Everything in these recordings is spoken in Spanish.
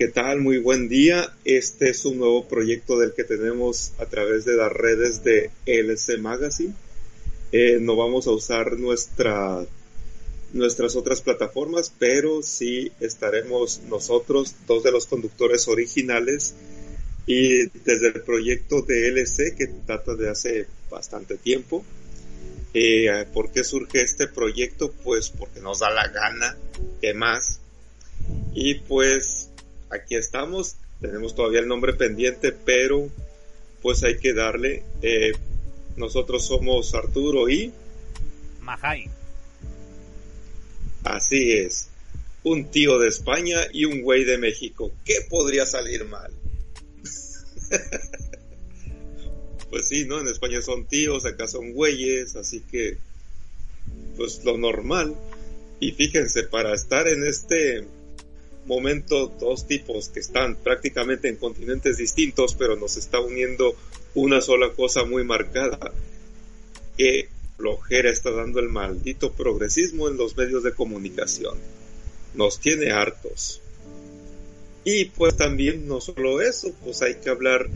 ¿Qué tal? Muy buen día. Este es un nuevo proyecto del que tenemos a través de las redes de LC Magazine. Eh, no vamos a usar nuestra, nuestras otras plataformas, pero sí estaremos nosotros, dos de los conductores originales, y desde el proyecto de LC que data de hace bastante tiempo. Eh, ¿Por qué surge este proyecto? Pues porque nos da la gana, ¿qué más? Y pues aquí estamos, tenemos todavía el nombre pendiente, pero pues hay que darle. Eh, nosotros somos Arturo y... Majai. Así es. Un tío de España y un güey de México. ¿Qué podría salir mal? pues sí, ¿no? En España son tíos, acá son güeyes, así que pues lo normal. Y fíjense, para estar en este momento dos tipos que están prácticamente en continentes distintos, pero nos está uniendo una sola cosa muy marcada, que flojera está dando el maldito progresismo en los medios de comunicación. Nos tiene hartos. Y pues también no solo eso, pues hay que hablar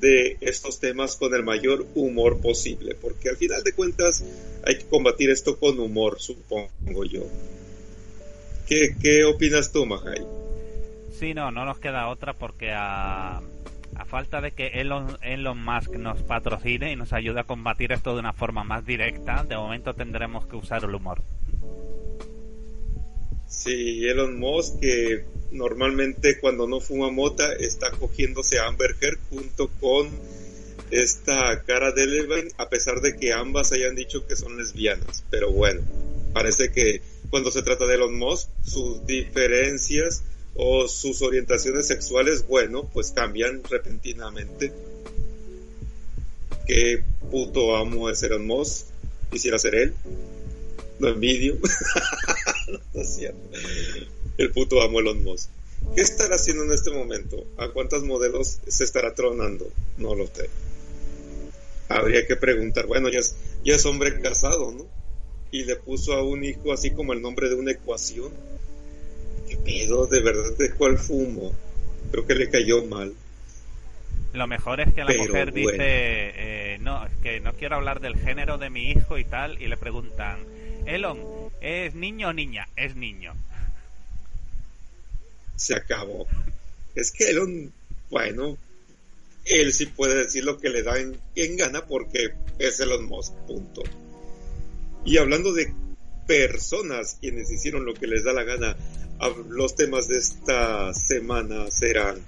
de estos temas con el mayor humor posible, porque al final de cuentas hay que combatir esto con humor, supongo yo. ¿Qué, qué opinas tú, Mahai? Sí, no, no nos queda otra porque a, a falta de que Elon, Elon Musk nos patrocine y nos ayude a combatir esto de una forma más directa, de momento tendremos que usar el humor. Sí, Elon Musk que normalmente cuando no fuma mota está cogiéndose a Amber Heard junto con esta cara de Eleven, a pesar de que ambas hayan dicho que son lesbianas. Pero bueno, parece que cuando se trata de Elon Musk, sus diferencias o sus orientaciones sexuales, bueno, pues cambian repentinamente. Qué puto amo es Elon Musk. Quisiera ser él. Lo envidio. no es cierto. El puto amo Elon Musk. ¿Qué estará haciendo en este momento? ¿A cuántos modelos se estará tronando? No lo sé. Habría que preguntar. Bueno, ya es, ya es hombre casado, ¿no? Y le puso a un hijo así como el nombre de una ecuación ¿Qué pedo? ¿De verdad de cuál fumo? Creo que le cayó mal. Lo mejor es que la mujer dice, eh, no, es que no quiero hablar del género de mi hijo y tal, y le preguntan, Elon, ¿es niño o niña? Es niño. Se acabó. Es que Elon, bueno, él sí puede decir lo que le da en, en gana porque es Elon Musk, punto. Y hablando de personas quienes hicieron lo que les da la gana, los temas de esta semana serán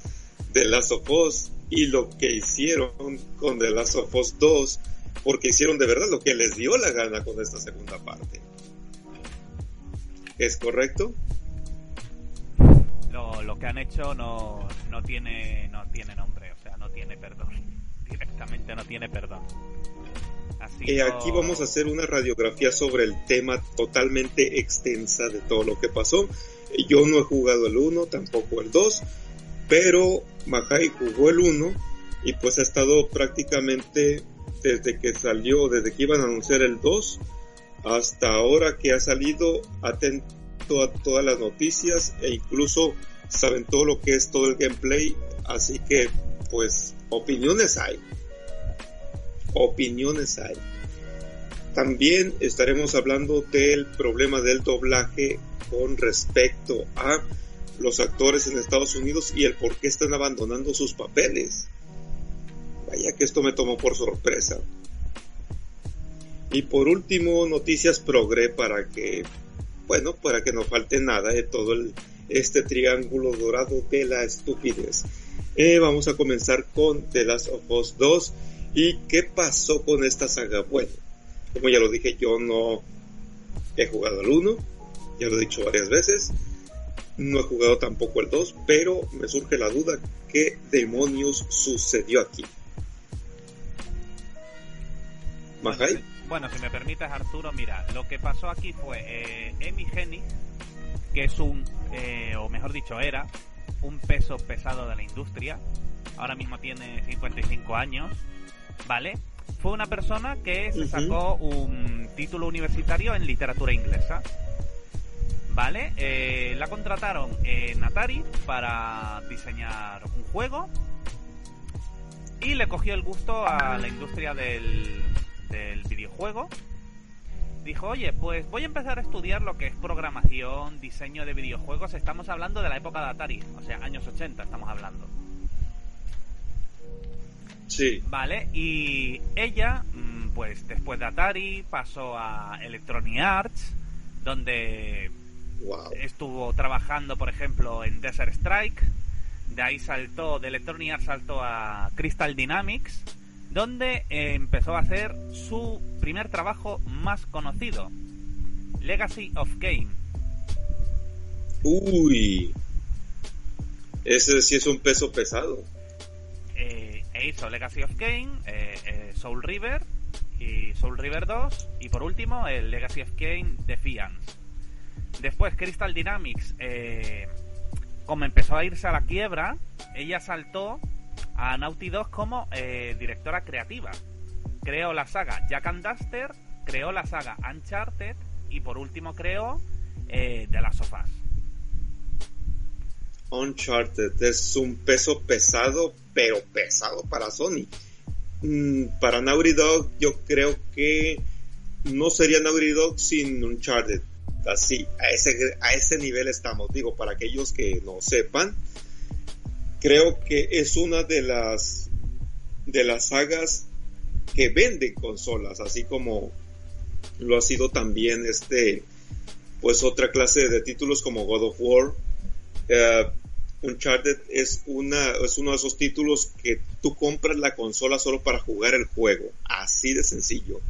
The Last of Us y lo que hicieron con The Last of Us 2, porque hicieron de verdad lo que les dio la gana con esta segunda parte. ¿Es correcto? Lo, lo que han hecho no, no, tiene, no tiene nombre, o sea, no tiene perdón. Directamente no tiene perdón. Eh, Aquí vamos a hacer una radiografía sobre el tema totalmente extensa de todo lo que pasó. Yo no he jugado el 1, tampoco el 2, pero Mahai jugó el 1 y pues ha estado prácticamente desde que salió, desde que iban a anunciar el 2 hasta ahora que ha salido atento a todas las noticias e incluso saben todo lo que es todo el gameplay, así que pues opiniones hay. Opiniones hay. También estaremos hablando del problema del doblaje con respecto a los actores en Estados Unidos y el por qué están abandonando sus papeles. Vaya que esto me tomó por sorpresa. Y por último, noticias progre para que, bueno, para que no falte nada de todo este triángulo dorado de la estupidez. Eh, vamos a comenzar con The Last of Us 2. ¿Y qué pasó con esta saga? Bueno, como ya lo dije, yo no he jugado el 1, ya lo he dicho varias veces. No he jugado tampoco el 2, pero me surge la duda, ¿qué demonios sucedió aquí? ¿Mahai? Bueno, si me permites Arturo, mira, lo que pasó aquí fue eh, Emi que es un, eh, o mejor dicho, era un peso pesado de la industria. Ahora mismo tiene 55 años, ¿vale? Fue una persona que se sacó un título universitario en literatura inglesa ¿Vale? Eh, la contrataron en Atari para diseñar un juego y le cogió el gusto a la industria del, del videojuego. Dijo, oye, pues voy a empezar a estudiar lo que es programación, diseño de videojuegos. Estamos hablando de la época de Atari, o sea, años 80 estamos hablando. Sí. Vale, y ella, mm, pues después de Atari, pasó a Electronic Arts, donde Wow. estuvo trabajando, por ejemplo, en Desert Strike. De ahí saltó, de Electronic Arts saltó a Crystal Dynamics, donde eh, empezó a hacer su primer trabajo más conocido, Legacy of Kane. Uy. Ese sí es un peso pesado. Eh, hizo Legacy of Kane, eh, eh, Soul River y Soul River 2 y por último el Legacy of Kane Defiance. Después Crystal Dynamics, eh, como empezó a irse a la quiebra, ella saltó a Naughty Dog como directora creativa. Creó la saga Jack and Duster, creó la saga Uncharted y por último creó eh, The Last of Us. Uncharted es un peso pesado, pero pesado para Sony. Mm, para Naughty Dog yo creo que no sería Naughty Dog sin Uncharted. Así, a ese, a ese nivel estamos. Digo, para aquellos que no sepan, creo que es una de las de las sagas que venden consolas, así como lo ha sido también este pues otra clase de títulos como God of War. Eh, Uncharted es una es uno de esos títulos que tú compras la consola solo para jugar el juego, así de sencillo.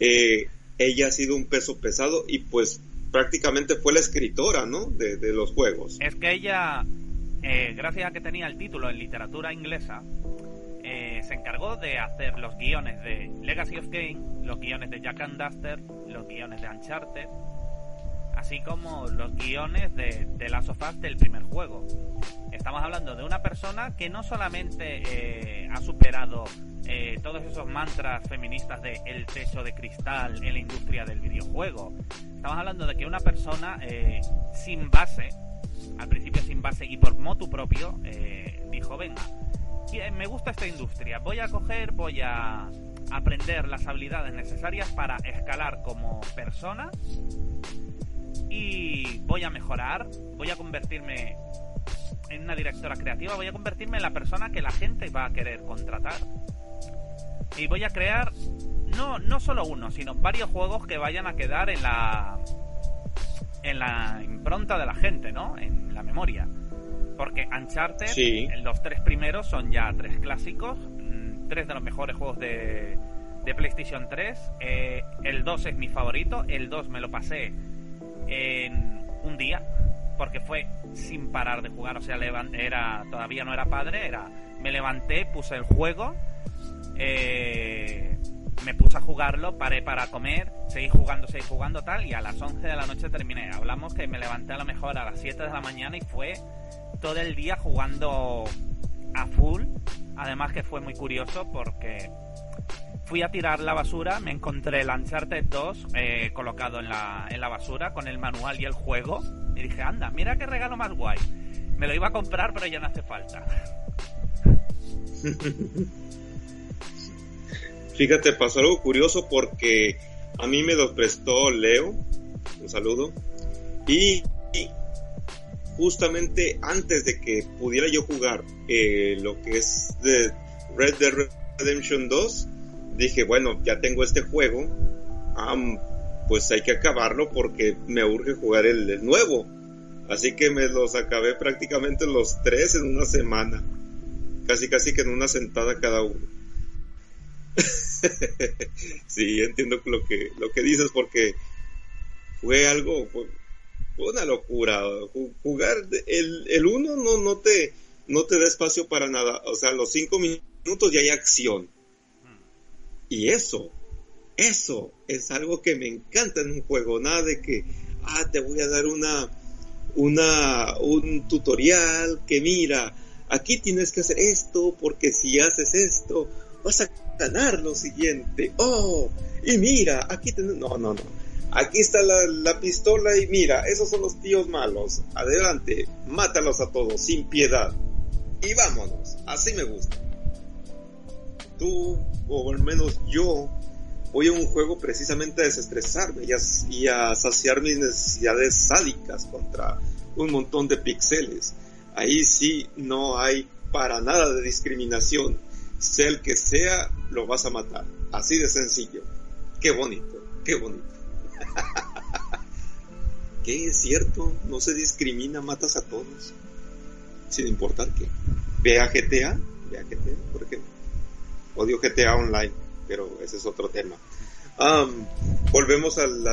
Eh, ella ha sido un peso pesado y pues prácticamente fue la escritora, ¿no? De, los juegos. Es que ella, eh, gracias a que tenía el título en literatura inglesa, eh, se encargó de hacer los guiones de Legacy of Kane, los guiones de Jack and Duster, los guiones de Uncharted, así como los guiones de, de Last of Us del primer juego. Estamos hablando de una persona que no solamente eh, ha superado eh, todos esos mantras feministas de el techo de cristal en la industria del videojuego. Estamos hablando de que una persona eh, sin base, al principio sin base y por motu propio, eh, dijo, venga, me gusta esta industria, voy a coger, voy a aprender las habilidades necesarias para escalar como persona y voy a mejorar, voy a convertirme en una directora creativa, voy a convertirme en la persona que la gente va a querer contratar. Y voy a crear no, no solo uno, sino varios juegos que vayan a quedar en la en la impronta de la gente, ¿no? En la memoria. Porque Uncharted, Sí. los tres primeros son ya tres clásicos, mm, tres de los mejores juegos de, de PlayStation 3. Eh, el 2 es mi favorito, el 2 me lo pasé en un día, porque fue sin parar de jugar, o sea, era todavía no era padre, era me levanté, puse el juego, eh, me puse a jugarlo, paré para comer, seguí jugando, seguí jugando tal, y a las 11 de la noche terminé. Hablamos que me levanté a lo mejor a las 7 de la mañana y fue todo el día jugando a full. Además que fue muy curioso porque fui a tirar la basura, me encontré el Uncharted 2 eh, colocado en la, en la basura con el manual y el juego. Y dije, anda, mira qué regalo más guay. Me lo iba a comprar, pero ya no hace falta. Fíjate, pasó algo curioso porque a mí me lo prestó Leo, un saludo, y, justamente antes de que pudiera yo jugar eh, lo que es de Red Dead Redemption 2, dije, bueno, ya tengo este juego, pues hay que acabarlo porque me urge jugar el, nuevo. Así que me los acabé prácticamente los tres en una semana, casi casi que en una sentada cada uno. sí, entiendo lo que, lo que dices porque fue algo, fue, una locura. Ju- Jugar el, el uno no, no te, no te da espacio para nada. O sea, los cinco minutos ya hay acción. Y eso, eso es algo que me encanta en un juego. Nada de que, ah, te voy a dar una, una, un tutorial que mira, aquí tienes que hacer esto porque si haces esto, vas a ganar lo siguiente. Oh, y mira, aquí tenemos, no, no, no. Aquí está la, pistola y mira, esos son los tíos malos. Adelante, mátalos a todos, sin piedad. Y vámonos, así me gusta. Tú, o al menos yo, voy a un juego precisamente a desestresarme y a, saciar mis necesidades sádicas contra un montón de píxeles. Ahí sí no hay para nada de discriminación. Sea el que sea, lo vas a matar. Así de sencillo. Qué bonito, qué bonito. ¿Qué es cierto? No se discrimina, matas a todos. Sin importar qué. Ve a GTA, ve a GTA, por ejemplo. Odio GTA Online, pero ese es otro tema. volvemos al,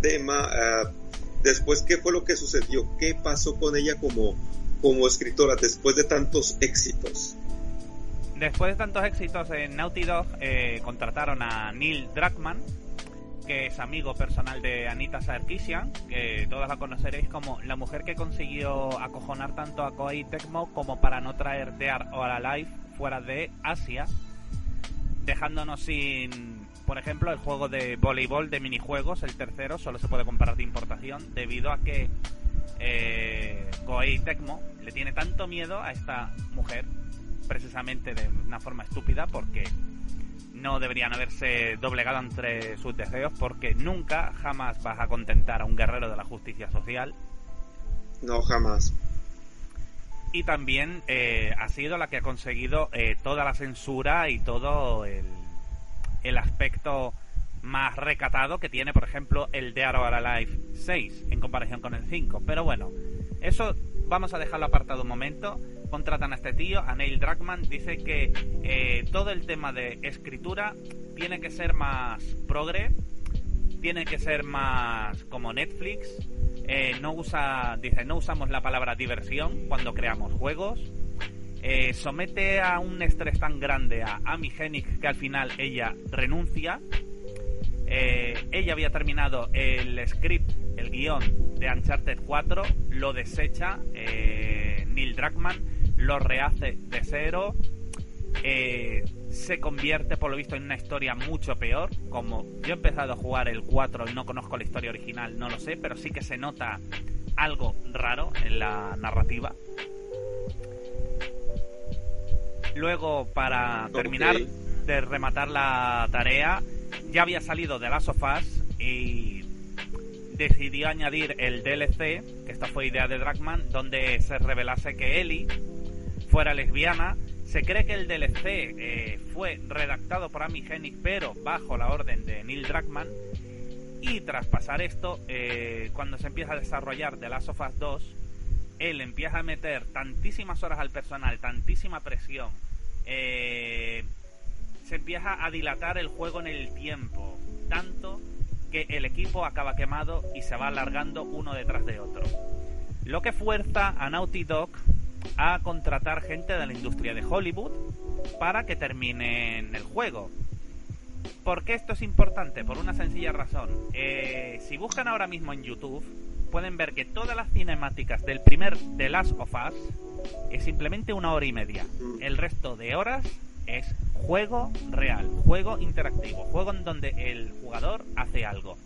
tema. Ah, después, ¿qué fue lo que sucedió? ¿Qué pasó con ella como, como escritora después de tantos éxitos? Después de tantos éxitos en Naughty Dog, eh, contrataron a Neil Druckmann, que es amigo personal de Anita Sarkeesian, que todos la conoceréis como la mujer que consiguió acojonar tanto a Koei Tecmo como para no traer Dead or Alive fuera de Asia, dejándonos sin, por ejemplo, el juego de voleibol de minijuegos, el tercero, solo se puede comprar de importación, debido a que eh, Koei Tecmo le tiene tanto miedo a esta mujer, precisamente de una forma estúpida, porque no deberían haberse doblegado entre sus deseos porque nunca, jamás vas a contentar a un guerrero de la justicia social. No, jamás. Y también eh, ha sido la que ha conseguido eh, toda la censura y todo el, el aspecto más recatado que tiene, por ejemplo, el Dead or Alive 6 en comparación con el 5. Pero bueno, eso vamos a dejarlo apartado un momento contratan a este tío, a Neil Druckmann, dice que eh, todo el tema de escritura tiene que ser más progre, tiene que ser más como Netflix, eh, no usa, dice, no usamos la palabra diversión cuando creamos juegos, eh, somete a un estrés tan grande a Amy Hennig que al final ella renuncia. ella había terminado el script, el guion de Uncharted 4, lo desecha Neil Druckmann lo rehace de cero, eh, se convierte por lo visto en una historia mucho peor, como yo he empezado a jugar el 4 y no conozco la historia original, no lo sé, pero sí que se nota algo raro en la narrativa. Luego, para terminar de rematar la tarea, ya había salido de las sofás y decidió añadir el DLC, que esta fue idea de Dragman, donde se revelase que Ellie fuera lesbiana. Se cree que el DLC eh, fue redactado por Amy Hennig, pero bajo la orden de Neil Druckmann. Y tras pasar esto, eh, cuando se empieza a desarrollar The Last of Us 2, él empieza a meter tantísimas horas al personal, tantísima presión, eh, se empieza a dilatar el juego en el tiempo, tanto que el equipo acaba quemado y se va alargando uno detrás de otro. Lo que fuerza a Naughty Dog a contratar gente de la industria de Hollywood para que terminen el juego. ¿Por qué esto es importante? Por una sencilla razón. Eh, si buscan ahora mismo en YouTube, pueden ver que todas las cinemáticas del primer The Last of Us es simplemente una hora y media. El resto de horas es juego real, juego interactivo, juego en donde el jugador hace algo.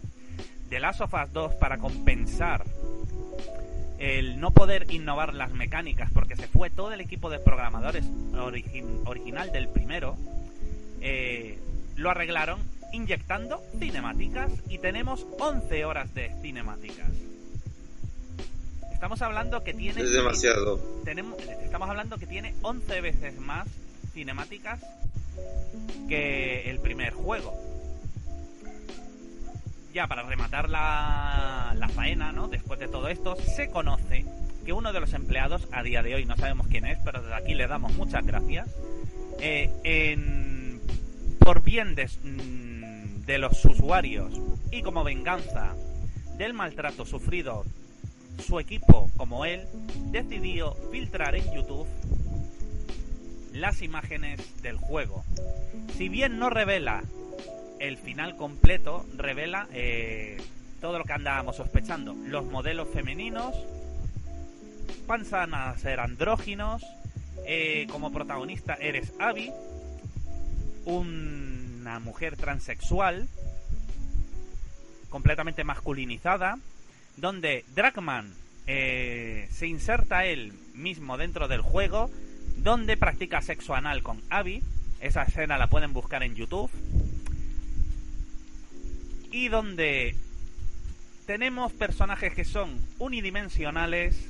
The Last of Us 2, para compensar el no poder innovar las mecánicas porque se fue todo el equipo de programadores original del primero, eh, lo arreglaron inyectando cinemáticas y tenemos 11 horas de cinemáticas. Estamos hablando que tiene... Es demasiado. Tenemos, estamos hablando que tiene 11 veces más cinemáticas que el primer juego ya para rematar la, la faena, ¿no? Después de todo esto, se conoce que uno de los empleados, a día de hoy no sabemos quién es, pero desde aquí le damos muchas gracias, eh, en, por bien de, mm, de los usuarios y como venganza del maltrato sufrido su equipo como él, decidió filtrar en YouTube las imágenes del juego. Si bien no revela el final completo revela eh, todo lo que andábamos sospechando. Los modelos femeninos pasan a ser andróginos. Eh, como protagonista eres Abby, una mujer transexual. completamente masculinizada, donde Dragman eh, se inserta él mismo dentro del juego, donde practica sexo anal con Abby. Esa escena la pueden buscar en YouTube. Y donde tenemos personajes que son unidimensionales,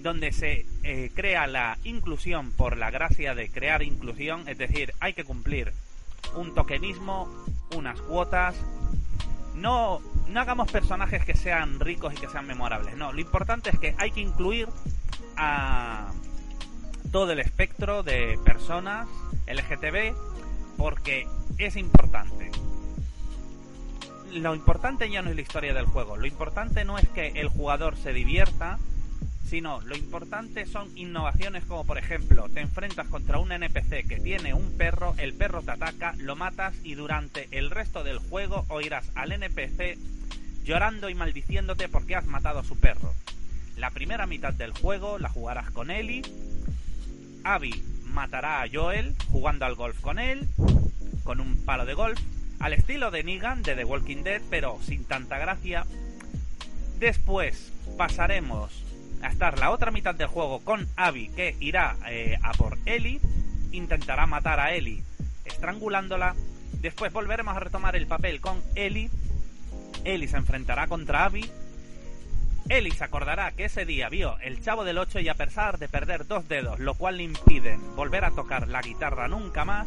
donde se eh, crea la inclusión por la gracia de crear inclusión, es decir, hay que cumplir un tokenismo, unas cuotas. No, no hagamos personajes que sean ricos y que sean memorables, no, lo importante es que hay que incluir a todo el espectro de personas LGTB porque es importante. Lo importante ya no es la historia del juego, lo importante no es que el jugador se divierta, sino lo importante son innovaciones como por ejemplo te enfrentas contra un NPC que tiene un perro, el perro te ataca, lo matas y durante el resto del juego oirás al NPC llorando y maldiciéndote porque has matado a su perro. La primera mitad del juego la jugarás con Ellie, Abby matará a Joel jugando al golf con él, con un palo de golf, al estilo de Negan de The Walking Dead, pero sin tanta gracia. Después pasaremos a estar la otra mitad del juego con Abby, que irá eh, a por Ellie, intentará matar a Ellie estrangulándola. Después volveremos a retomar el papel con Ellie. Ellie se enfrentará contra Abby. Ellie se acordará que ese día vio el Chavo del 8 y a pesar de perder dos dedos, lo cual le impiden volver a tocar la guitarra nunca más,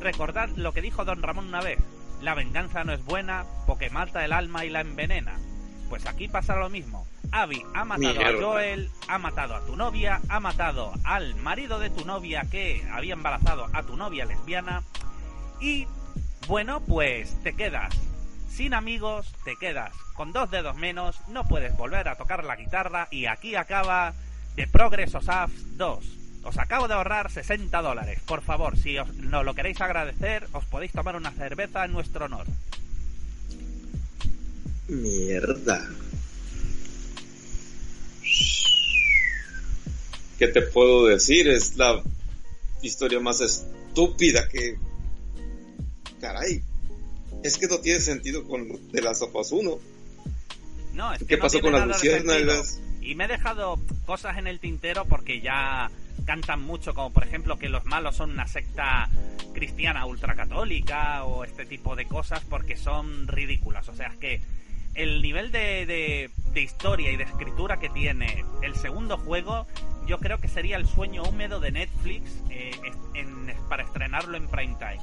recordad lo que dijo Don Ramón una vez, la venganza no es buena porque mata el alma y la envenena. Pues aquí pasa lo mismo. Abby ha matado a Joel, ha matado a tu novia, ha matado al marido de tu novia que había embarazado a tu novia lesbiana. Y bueno, pues te quedas sin amigos, te quedas con dos dedos menos, no puedes volver a tocar la guitarra y aquí acaba The Progress of 2. Os acabo de ahorrar 60 dólares. Por favor, si os, no lo queréis agradecer, os podéis tomar una cerveza en nuestro honor. Mierda. ¿Qué te puedo decir? Es la historia más estúpida que... Caray. Es que no tiene sentido con de las sopas 1. No, es que ¿Qué no pasó tiene con las luciérnagas? Y me he dejado cosas en el tintero porque ya cantan mucho, como por ejemplo que los malos son una secta cristiana ultracatólica o este tipo de cosas porque son ridículas. O sea, es que el nivel de, de- historia y de escritura que tiene el segundo juego, yo creo que sería el sueño húmedo de Netflix eh, para estrenarlo en prime time.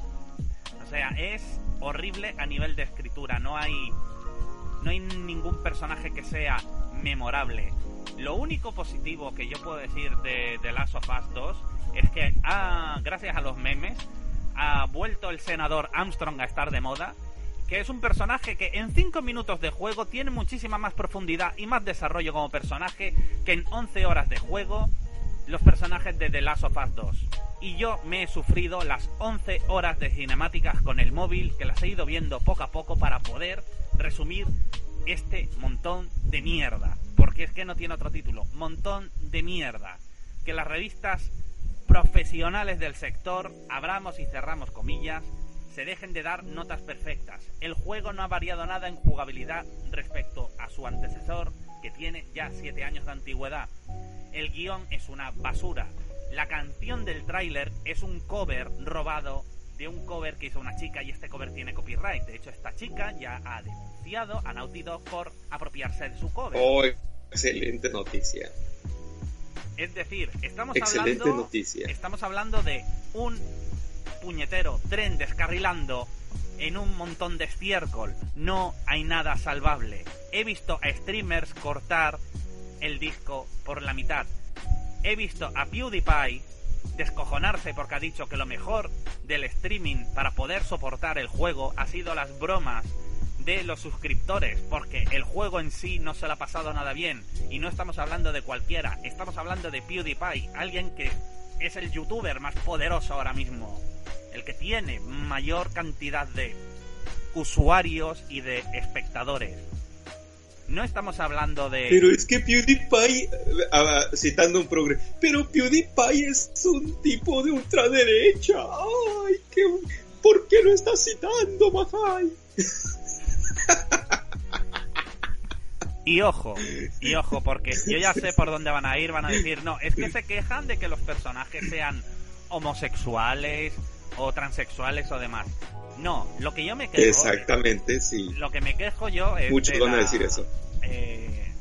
O sea, es horrible a nivel de escritura. No hay no hay ningún personaje que sea memorable. Lo único positivo que yo puedo decir de The Last of Us 2 es que ha, gracias a los memes ha vuelto el senador Armstrong a estar de moda, que es un personaje que en 5 minutos de juego tiene muchísima más profundidad y más desarrollo como personaje que en 11 horas de juego los personajes de The Last of Us 2. Y yo me he sufrido las 11 horas de cinemáticas con el móvil, que las he ido viendo poco a poco para poder resumir este montón de mierda. Porque es que no tiene otro título. Montón de mierda. Que las revistas profesionales del sector, abramos y cerramos comillas, se dejen de dar notas perfectas. El juego no ha variado nada en jugabilidad respecto a su antecesor, que tiene ya 7 años de antigüedad. El guion es una basura. La canción del tráiler es un cover robado de un cover que hizo una chica y este cover tiene copyright. De hecho, esta chica ya ha denunciado a Naughty Dog por apropiarse de su cover. Oh, excelente noticia. Es decir, estamos Excelente hablando, noticia. estamos hablando de un puñetero tren descarrilando en un montón de estiércol. No hay nada salvable. He visto a streamers cortar el disco por la mitad. He visto a PewDiePie descojonarse porque ha dicho que lo mejor del streaming para poder soportar el juego ha sido las bromas de los suscriptores, porque el juego en sí no se le ha pasado nada bien. Y no estamos hablando de cualquiera, estamos hablando de PewDiePie, alguien que es el youtuber más poderoso ahora mismo, el que tiene mayor cantidad de usuarios y de espectadores. No estamos hablando de... Pero es que PewDiePie, ah, citando un progre, pero PewDiePie es un tipo de ultraderecha. Ay, qué, ¿por qué lo estás citando, Mahai? Y ojo, y ojo, porque yo ya sé por dónde van a ir, van a decir, no, es que se quejan de que los personajes sean homosexuales o transexuales o demás. No, lo que yo me quejo... Exactamente, sí. Lo que me quejo yo es... Muchos van a decir eso. Eh,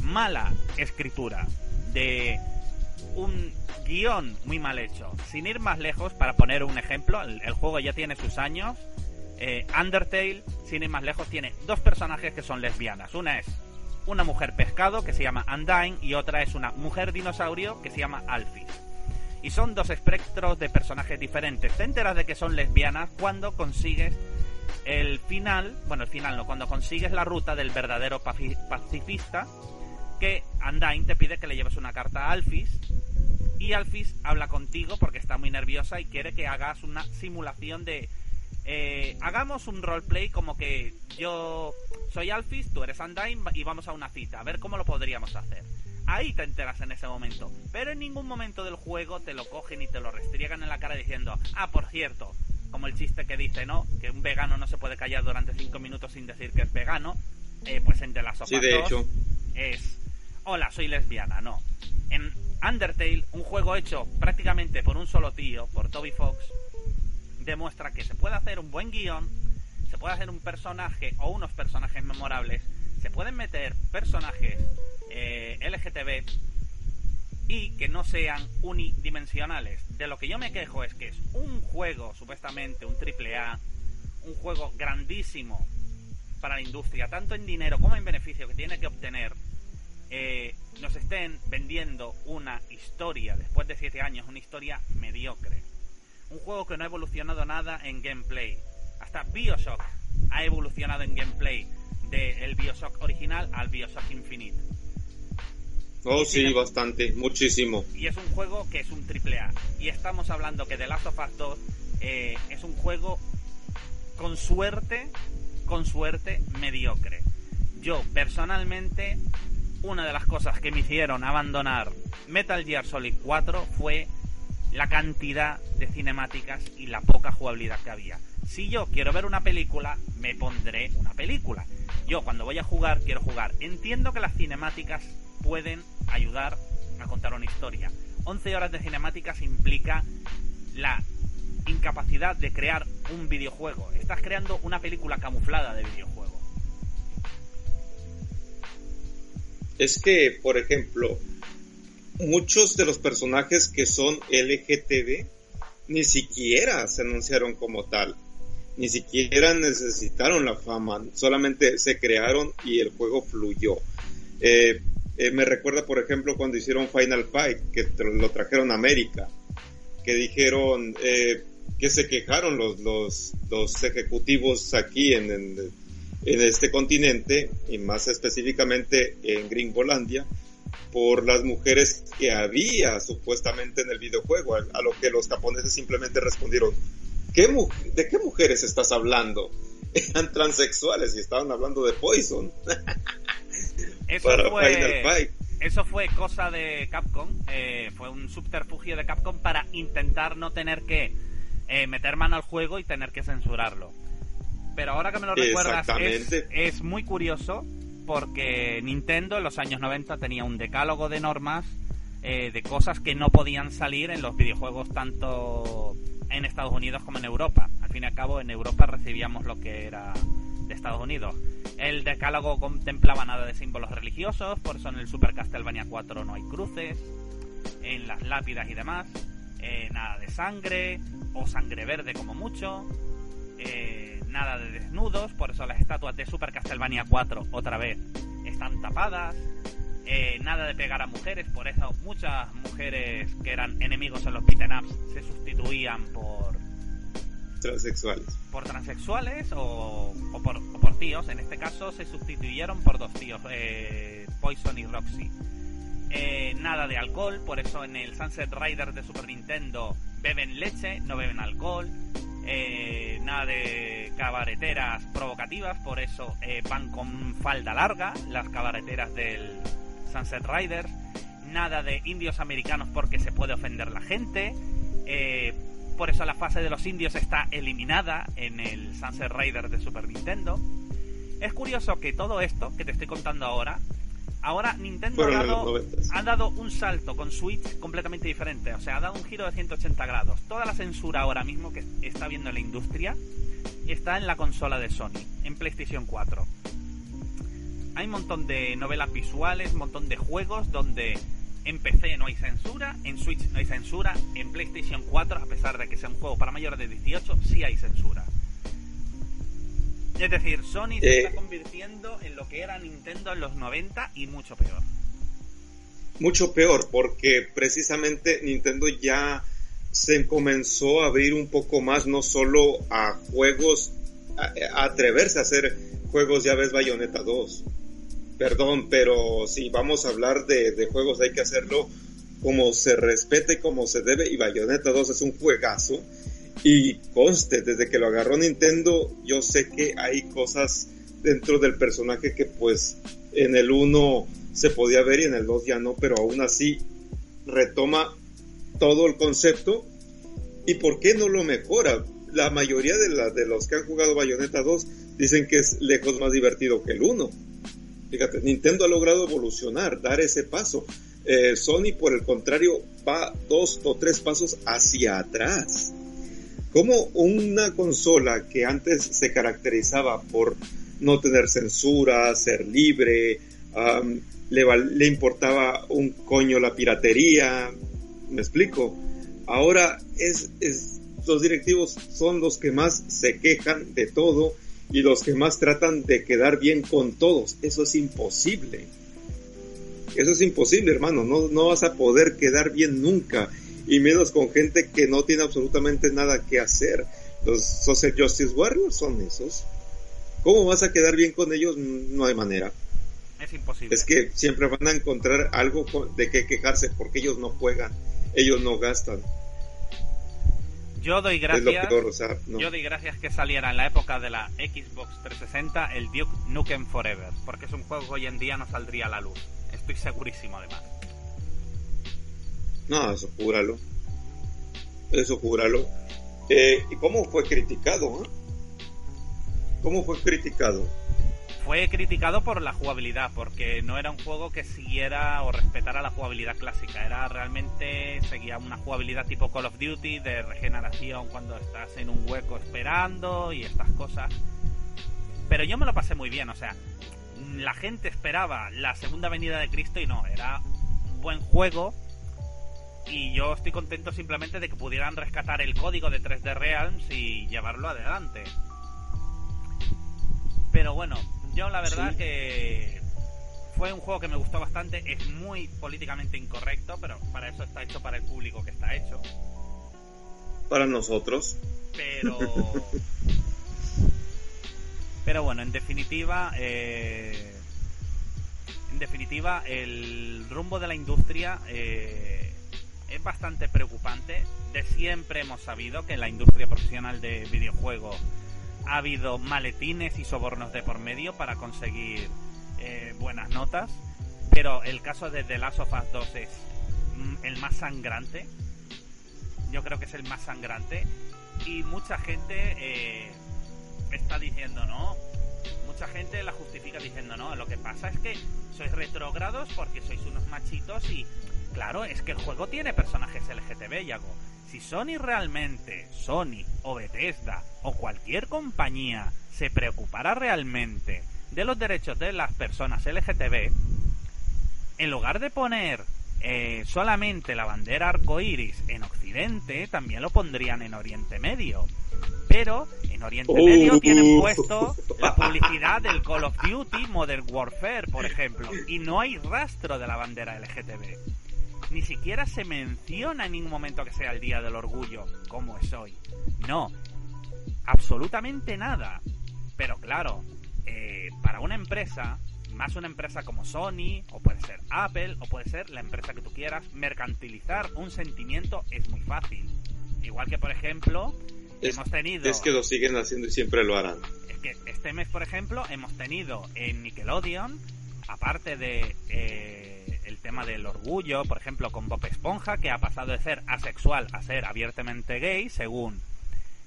mala escritura de un guion muy mal hecho. Sin ir más lejos, para poner un ejemplo, el, juego ya tiene sus años. Eh, Undertale, sin ir más lejos, tiene dos personajes que son lesbianas. Una es una mujer pescado que se llama Undyne y otra es una mujer dinosaurio que se llama Alphys. Y son dos espectros de personajes diferentes. Te enteras de que son lesbianas cuando consigues el final, bueno, el final no, cuando consigues la ruta del verdadero pacifista, que Undyne te pide que le lleves una carta a Alphys y Alphys habla contigo porque está muy nerviosa y quiere que hagas una simulación de... Eh, hagamos un roleplay como que yo soy Alphys, tú eres Undyne y vamos a una cita, a ver cómo lo podríamos hacer. Ahí te enteras en ese momento. Pero en ningún momento del juego te lo cogen y te lo restriegan en la cara diciendo, ah, por cierto, como el chiste que dice, ¿no? Que un vegano no se puede callar durante cinco minutos sin decir que es vegano. Eh, pues entre las sí, de hecho. es, hola, soy lesbiana, no. En Undertale, un juego hecho prácticamente por un solo tío, por Toby Fox, demuestra que se puede hacer un buen guion, se puede hacer un personaje o unos personajes memorables, se pueden meter personajes eh, LGTB y que no sean unidimensionales. De lo que yo me quejo es que es un juego, supuestamente, un triple A, un juego grandísimo para la industria, tanto en dinero como en beneficio que tiene que obtener, eh, nos estén vendiendo una historia, después de siete años, una historia mediocre. Un juego que no ha evolucionado nada en gameplay. Hasta Bioshock ha evolucionado en gameplay del Bioshock original al Bioshock Infinite. Oh, sí, bastante, muchísimo. Y es un juego que es un triple A. Y estamos hablando que The Last of Us 2 eh, es un juego con suerte, con suerte mediocre. Yo, personalmente, una de las cosas que me hicieron abandonar Metal Gear Solid 4 fue la cantidad de cinemáticas y la poca jugabilidad que había. Si yo quiero ver una película, me pondré una película. Yo cuando voy a jugar, quiero jugar. Entiendo que las cinemáticas pueden ayudar a contar una historia. 11 horas de cinemáticas implica la incapacidad de crear un videojuego. Estás creando una película camuflada de videojuego. Es que, por ejemplo, muchos de los personajes que son LGTB ni siquiera se anunciaron como tal. Ni siquiera necesitaron la fama. Solamente se crearon y el juego fluyó. Eh, eh, me recuerda, por ejemplo, cuando hicieron Final Fight, que lo trajeron a América, que dijeron eh, que se quejaron los, los, los ejecutivos aquí en, en, este continente, y más específicamente en Gringolandia, por las mujeres que había supuestamente en el videojuego, a, lo que los japoneses simplemente respondieron, ¿Qué ¿de qué mujeres estás hablando? Eran transexuales y estaban hablando de Poison. Eso fue, Eso fue cosa de Capcom, eh, fue un subterfugio de Capcom para intentar no tener que eh, meter mano al juego y tener que censurarlo. Pero ahora que me lo recuerdas, es, muy curioso porque Nintendo en los años 90 tenía un decálogo de normas eh, de cosas que no podían salir en los videojuegos tanto en Estados Unidos como en Europa. Al fin y al cabo, en Europa recibíamos lo que era de Estados Unidos. El decálogo contemplaba nada de símbolos religiosos, por eso en el Super Castlevania 4 no hay cruces, en las lápidas y demás, eh, nada de sangre, o sangre verde como mucho, eh, nada de desnudos, por eso las estatuas de Super Castlevania 4 otra vez están tapadas, eh, nada de pegar a mujeres, por eso muchas mujeres que eran enemigos en los beat'em ups se sustituían por transexuales. Por transexuales o, por, tíos. En este caso se sustituyeron por dos tíos, eh, Poison y Roxy. Eh, nada de alcohol, por eso en el Sunset Rider de Super Nintendo beben leche, no beben alcohol. Eh, nada de cabareteras provocativas, por eso van con falda larga las cabareteras del Sunset Riders. Nada de indios americanos porque se puede ofender la gente. Eh, por eso la fase de los indios está eliminada en el Sunset Rider de Super Nintendo. Es curioso que todo esto que te estoy contando ahora, ahora Nintendo ha dado, ha dado, un salto con Switch completamente diferente. O sea, ha dado un giro de 180 grados. Toda la censura ahora mismo que está viendo la industria está en la consola de Sony, en PlayStation 4. Hay un montón de novelas visuales, un montón de juegos donde en PC no hay censura, en Switch no hay censura, en PlayStation 4, a pesar de que sea un juego para mayores de 18, sí hay censura. Es decir, Sony se está eh. convirtiendo en lo que era Nintendo en los 90 y mucho peor. Mucho peor, porque precisamente Nintendo ya se comenzó a abrir un poco más, no solo a juegos, a, atreverse a hacer juegos, ya ves Bayonetta 2. Perdón, pero si vamos a hablar de, de juegos hay que hacerlo como se respete, como se debe, y Bayonetta 2 es un juegazo y conste, desde que lo agarró Nintendo, yo sé que hay cosas dentro del personaje que pues en el 1 se podía ver y en el 2 ya no, pero aún así retoma todo el concepto. ¿Y por qué no lo mejora? La mayoría de, los que han jugado Bayonetta 2 dicen que es lejos más divertido que el 1. Fíjate, Nintendo ha logrado evolucionar, dar ese paso. Eh, Sony, por el contrario, va dos o tres pasos hacia atrás. Como una consola que antes se caracterizaba por no tener censura, ser libre, le, importaba un coño la piratería, me explico. Ahora es, los directivos son los que más se quejan de todo y los que más tratan de quedar bien con todos. Eso es imposible. Eso es imposible, hermano. No, no vas a poder quedar bien nunca y menos con gente que no tiene absolutamente nada que hacer. Los Social Justice Warriors son esos. ¿Cómo vas a quedar bien con ellos? No hay manera. Es imposible. Es que siempre van a encontrar algo de qué quejarse porque ellos no juegan, ellos no gastan. Yo doy gracias. Yo doy gracias que saliera en la época de la Xbox 360 el Duke Nukem Forever, porque es un juego que hoy en día no saldría a la luz. Estoy segurísimo además. No, eso júralo. Eso júralo. Eh, ¿Y cómo fue criticado? Eh? ¿Cómo fue criticado? Fue criticado por la jugabilidad, porque no era un juego que siguiera o respetara la jugabilidad clásica. Era realmente, seguía una jugabilidad tipo Call of Duty, de regeneración cuando estás en un hueco esperando y estas cosas. Pero yo me lo pasé muy bien, o sea, la gente esperaba la segunda venida de Cristo y no, era un buen juego y yo estoy contento simplemente de que pudieran rescatar el código de 3D Realms y llevarlo adelante. Pero bueno, yo la verdad que fue un juego que me gustó bastante, es muy políticamente incorrecto, pero para eso está hecho para el público que está hecho. Para nosotros. Pero... pero bueno, en definitiva... Eh, en definitiva, el rumbo de la industria... Eh, es bastante preocupante. De siempre hemos sabido que en la industria profesional de videojuegos ha habido maletines y sobornos de por medio para conseguir eh, buenas notas. Pero el caso de The Last of Us 2 es mm, el más sangrante. Yo creo que es el más sangrante. Y mucha gente eh, está diciendo, no, mucha gente la justifica diciendo, no, lo que pasa es que sois retrógrados porque sois unos machitos y Claro, es que el juego tiene personajes LGTB, Yago. Si Sony realmente, Sony o Bethesda o cualquier compañía se preocupara realmente de los derechos de las personas LGTB, en lugar de poner eh, solamente la bandera arcoiris en Occidente, también lo pondrían en Oriente Medio. Pero en Oriente Medio tienen puesto la publicidad del Call of Duty Modern Warfare, por ejemplo, y no hay rastro de la bandera LGTB ni siquiera se menciona en ningún momento que sea el Día del Orgullo, como es hoy. No, absolutamente nada. Pero claro, eh, para una empresa, más una empresa como Sony, o puede ser Apple, o puede ser la empresa que tú quieras, mercantilizar un sentimiento es muy fácil. Igual que, por ejemplo, hemos tenido... Es que lo siguen haciendo y siempre lo harán. Es que este mes, por ejemplo, hemos tenido en Nickelodeon, aparte de... Eh, el tema del orgullo, por ejemplo, con Bob Esponja, que ha pasado de ser asexual a ser abiertamente gay, según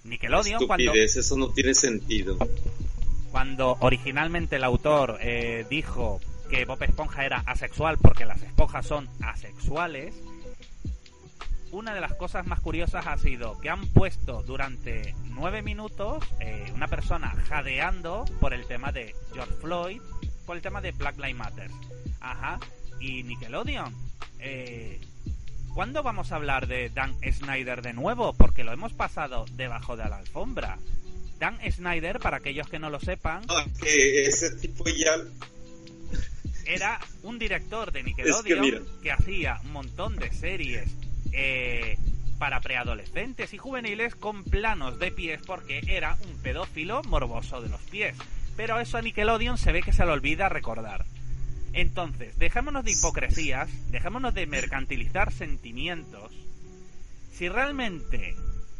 Nickelodion. cuando... eso no tiene sentido. Cuando originalmente el autor eh, dijo que Bob Esponja era asexual porque las esponjas son asexuales, una de las cosas más curiosas ha sido que han puesto durante nueve minutos eh, una persona jadeando por el tema de George Floyd, por el tema de Black Lives Matter. Ajá. Y Nickelodeon. Eh, ¿Cuándo vamos a hablar de Dan Snyder de nuevo? Porque lo hemos pasado debajo de la alfombra. Dan Snyder, para aquellos que no lo sepan, Ah, que ese tipo ya era un director de Nickelodeon que, hacía un montón de series eh, para preadolescentes y juveniles con planos de pies porque era un pedófilo morboso de los pies. Pero eso a Nickelodeon se ve que se le olvida recordar. Entonces, dejémonos de hipocresías, dejémonos de mercantilizar sentimientos. Si realmente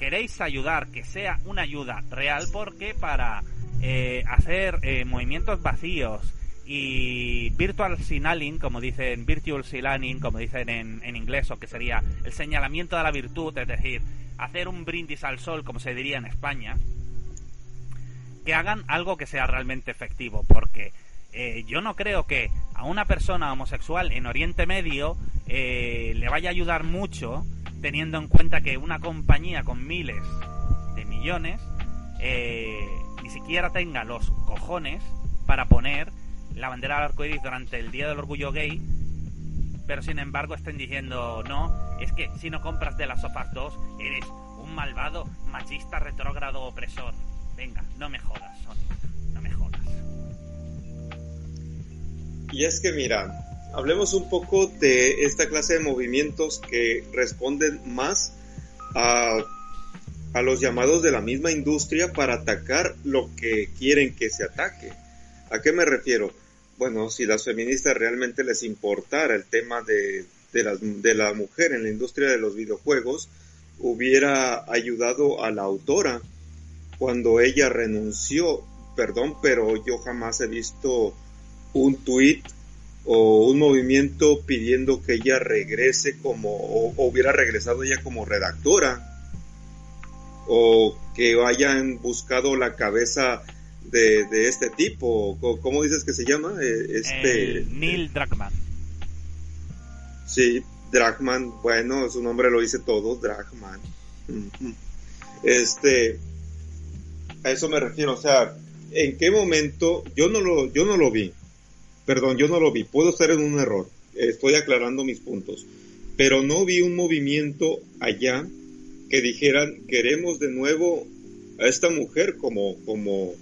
queréis ayudar, que sea una ayuda real, porque para eh, hacer eh, movimientos vacíos y virtual signaling, como dicen, virtual signaling, como dicen en, en inglés, o que sería el señalamiento de la virtud, es decir, hacer un brindis al sol, como se diría en España, que hagan algo que sea realmente efectivo, porque eh, yo no creo que a una persona homosexual en Oriente Medio le vaya a ayudar mucho, teniendo en cuenta que una compañía con miles de millones eh, ni siquiera tenga los cojones para poner la bandera del arcoíris durante el Día del Orgullo Gay, pero sin embargo estén diciendo, no, es que si no compras de las sofás 2, eres un malvado, machista, retrógrado, opresor. Venga, no me jodas, Sony, no me jodas. Y es que mira, hablemos un poco de esta clase de movimientos que responden más a, los llamados de la misma industria para atacar lo que quieren que se ataque. ¿A qué me refiero? Bueno, si las feministas realmente les importara el tema de, la, de la mujer en la industria de los videojuegos, hubiera ayudado a la autora cuando ella renunció. Perdón, pero yo jamás he visto un tweet o un movimiento pidiendo que ella regrese como, o, o, hubiera regresado ella como redactora, o que hayan buscado la cabeza de, de este tipo, ¿cómo dices que se llama? Este, El Neil Druckmann. Sí, Dragman, bueno, su nombre lo dice todo, Dragman. Este, a eso me refiero, o sea, ¿en qué momento? Yo no lo, yo no lo vi, perdón, yo no lo vi, puedo estar en un error, estoy aclarando mis puntos, pero no vi un movimiento allá que dijeran, queremos de nuevo a esta mujer como, como,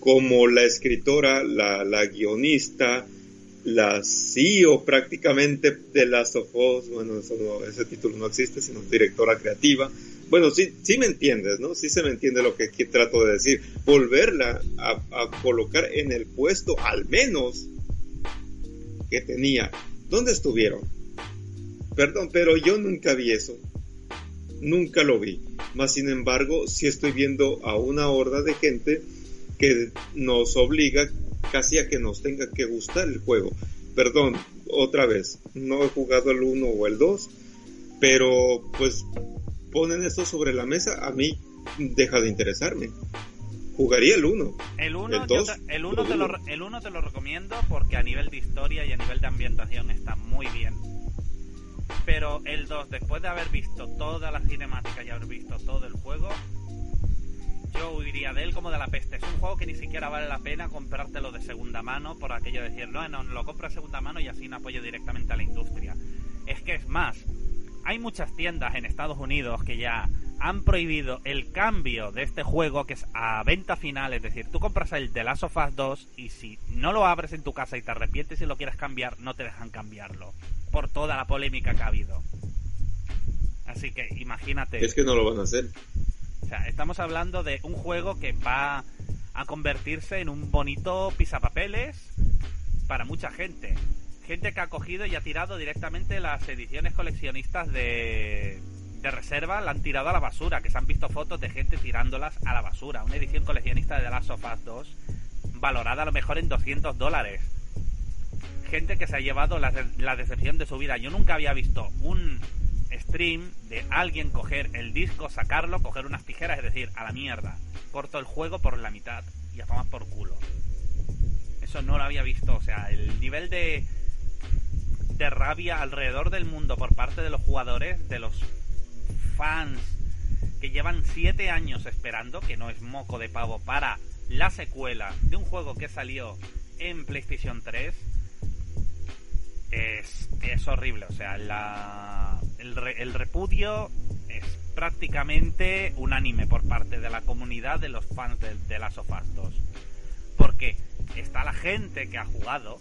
como la escritora, la, guionista, la CEO prácticamente de Last of Us, bueno, eso no, ese título no existe, sino directora creativa. Bueno, sí, sí me entiendes, ¿no? Sí se me entiende lo que aquí trato de decir. Volverla a, a colocar en el puesto, al menos, que tenía. ¿Dónde estuvieron? Perdón, pero yo nunca vi eso. Nunca lo vi. Más sin embargo, sí estoy viendo a una horda de gente que nos obliga casi a que nos tenga que gustar el juego. Perdón, otra vez, no he jugado el 1 o el 2, pero pues ponen esto sobre la mesa, a mí deja de interesarme. Jugaría el 1. El 1 el 2, te, el uno te, lo, el uno te lo recomiendo porque a nivel de historia y a nivel de ambientación está muy bien. Pero el 2, después de haber visto toda la cinemática y haber visto todo el juego, yo huiría de él como de la peste. Es un juego que ni siquiera vale la pena comprártelo de segunda mano por aquello de decir, no, no, lo compro de segunda mano y así no apoyo directamente a la industria. Es que es más, hay muchas tiendas en Estados Unidos que ya han prohibido el cambio de este juego que es a venta final, es decir, tú compras el The Last of Us 2 y si no lo abres en tu casa y te arrepientes y lo quieres cambiar, no te dejan cambiarlo por toda la polémica que ha habido. Así que imagínate. Es que no lo van a hacer. O sea, estamos hablando de un juego que va a convertirse en un bonito pisapapeles para mucha gente. Gente que ha cogido y ha tirado directamente las ediciones coleccionistas de, de reserva, la han tirado a la basura, que se han visto fotos de gente tirándolas a la basura. Una edición coleccionista de The Last of Us 2 valorada a lo mejor en 200 dólares. Gente que se ha llevado la, decepción de su vida. Yo nunca había visto un stream de alguien coger el disco, sacarlo, coger unas tijeras, es decir, a la mierda. Corto el juego por la mitad y a tomar por culo. Eso no lo había visto, o sea, el nivel de de rabia alrededor del mundo por parte de los jugadores, de los fans que llevan siete años esperando, que no es moco de pavo, para la secuela de un juego que salió en PlayStation 3 es, es horrible. O sea, la, el, el repudio es prácticamente unánime por parte de la comunidad de los fans de, las Us 2. Porque está la gente que ha jugado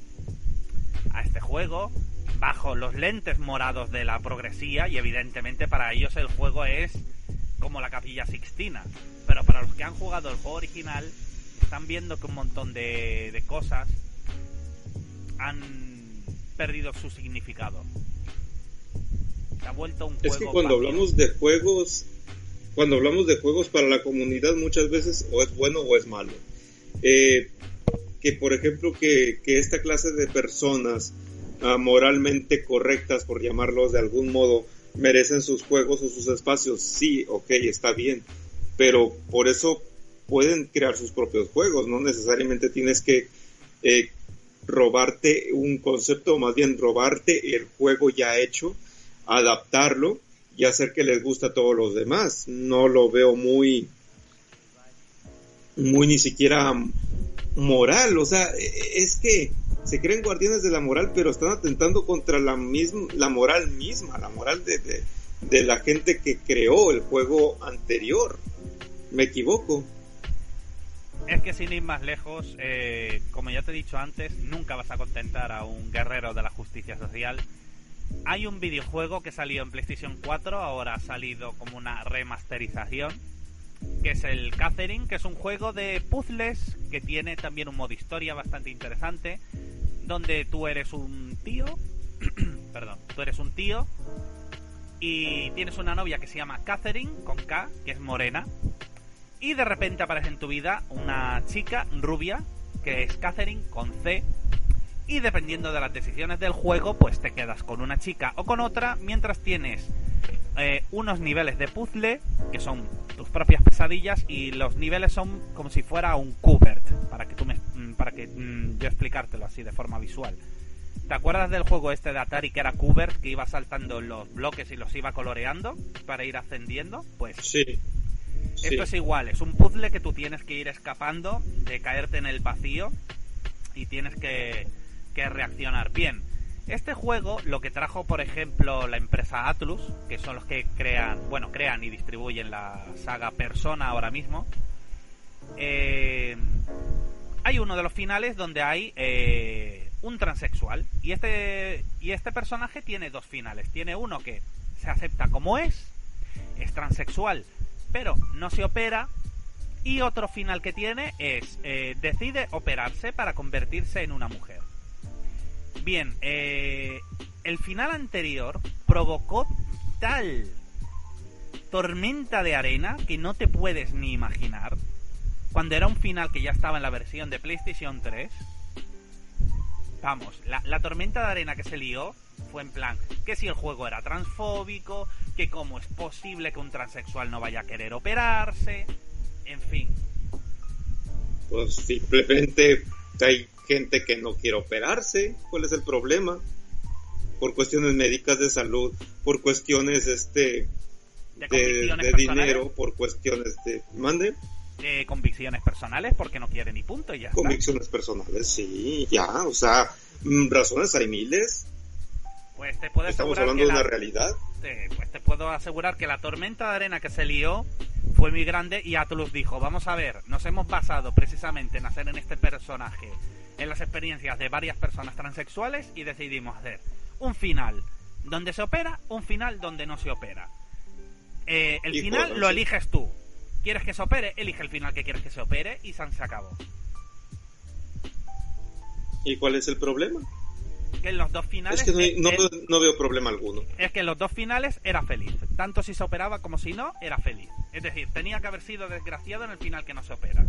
a este juego bajo los lentes morados de la progresía y evidentemente para ellos el juego es como la capilla sixtina. Pero para los que han jugado el juego original están viendo que un montón de, de cosas han perdido su significado. Se ha vuelto un juego Es que cuando vacío. hablamos de juegos, cuando hablamos de juegos para la comunidad muchas veces o es bueno o es malo. Eh, que por ejemplo que, que esta clase de personas ah, moralmente correctas, por llamarlos de algún modo, merecen sus juegos o sus espacios, sí, ok, está bien, pero por eso pueden crear sus propios juegos, no necesariamente tienes que eh, robarte un concepto, o más bien robarte el juego ya hecho, adaptarlo y hacer que les guste a todos los demás. No lo veo muy, muy ni siquiera moral, o sea, es que se creen guardianes de la moral, pero están atentando contra la misma, la moral misma, la moral de, de, la gente que creó el juego anterior. ¿Me equivoco? Es que sin ir más lejos, eh, como ya te he dicho antes, nunca vas a contentar a un guerrero de la justicia social. Hay un videojuego que salió en PlayStation 4, ahora ha salido como una remasterización, que es el Catherine, que es un juego de puzzles que tiene también un modo historia bastante interesante, donde tú eres un tío, perdón, tú eres un tío y tienes una novia que se llama Catherine, con K, que es morena, y de repente aparece en tu vida una chica rubia, que es Catherine, con C, y dependiendo de las decisiones del juego, pues te quedas con una chica o con otra, mientras tienes eh, unos niveles de puzzle, que son tus propias pesadillas, y los niveles son como si fuera un cubert, para que tú me, para que mm, yo explicártelo así de forma visual. ¿Te acuerdas del juego este de Atari que era Cubert, que iba saltando los bloques y los iba coloreando para ir ascendiendo? Pues Sí. Sí. esto es igual, es un puzzle que tú tienes que ir escapando de caerte en el vacío y tienes que, que reaccionar. Bien, este juego lo que trajo, por ejemplo, la empresa Atlus, que son los que crean, bueno, crean y distribuyen la saga Persona ahora mismo. eh, hay uno de los finales donde hay eh, un transexual y este y este personaje tiene dos finales. Tiene uno que se acepta como es, es transexual, pero no se opera. Y otro final que tiene es eh, decide operarse para convertirse en una mujer. Bien, eh, el final anterior provocó tal tormenta de arena que no te puedes ni imaginar. Cuando era un final que ya estaba en la versión de PlayStation 3. Vamos, la, la tormenta de arena que se lió fue en plan que si el juego era transfóbico, que cómo es posible que un transexual no vaya a querer operarse, en fin. Pues simplemente hay gente que no quiere operarse. ¿Cuál es el problema? Por cuestiones médicas de salud, por cuestiones este De dinero, por cuestiones de mande, de convicciones personales porque no quieren y punto y ya está. convicciones personales, sí, ya, o sea, mm, razones hay miles. Pues te puedo Estamos asegurar hablando que de la- una realidad. te, pues te puedo asegurar que la tormenta de arena que se lió fue muy grande y Atlus dijo, vamos a ver, nos hemos basado precisamente en hacer en este personaje, en las experiencias de varias personas transexuales y decidimos hacer un final donde se opera, un final donde no se opera. Eh, el Y final bueno, lo sí. eliges tú. ¿Quieres que se opere? Elige el final que quieres que se opere y se acabó. ¿Y cuál es el problema? Que en los dos finales... Es que no, hay- eh, no, eh, no veo problema alguno. es que en los dos finales era feliz. Tanto si se operaba como si no, era feliz. Es decir, tenía que haber sido desgraciado en el final que no se opera.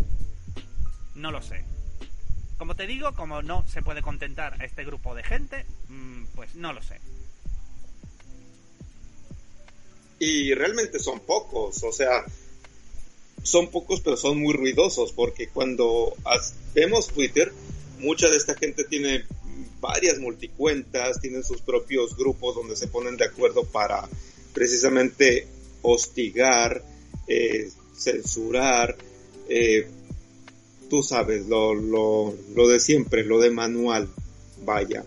No lo sé. Como te digo, como no se puede contentar a este grupo de gente, mm, pues no lo sé. Y realmente son pocos, o sea, son pocos, pero son muy ruidosos, porque cuando vemos Twitter, mucha de esta gente tiene varias multicuentas, tienen sus propios grupos donde se ponen de acuerdo para precisamente hostigar, eh, censurar, eh, tú sabes, lo, lo, lo, de siempre, lo de manual, vaya.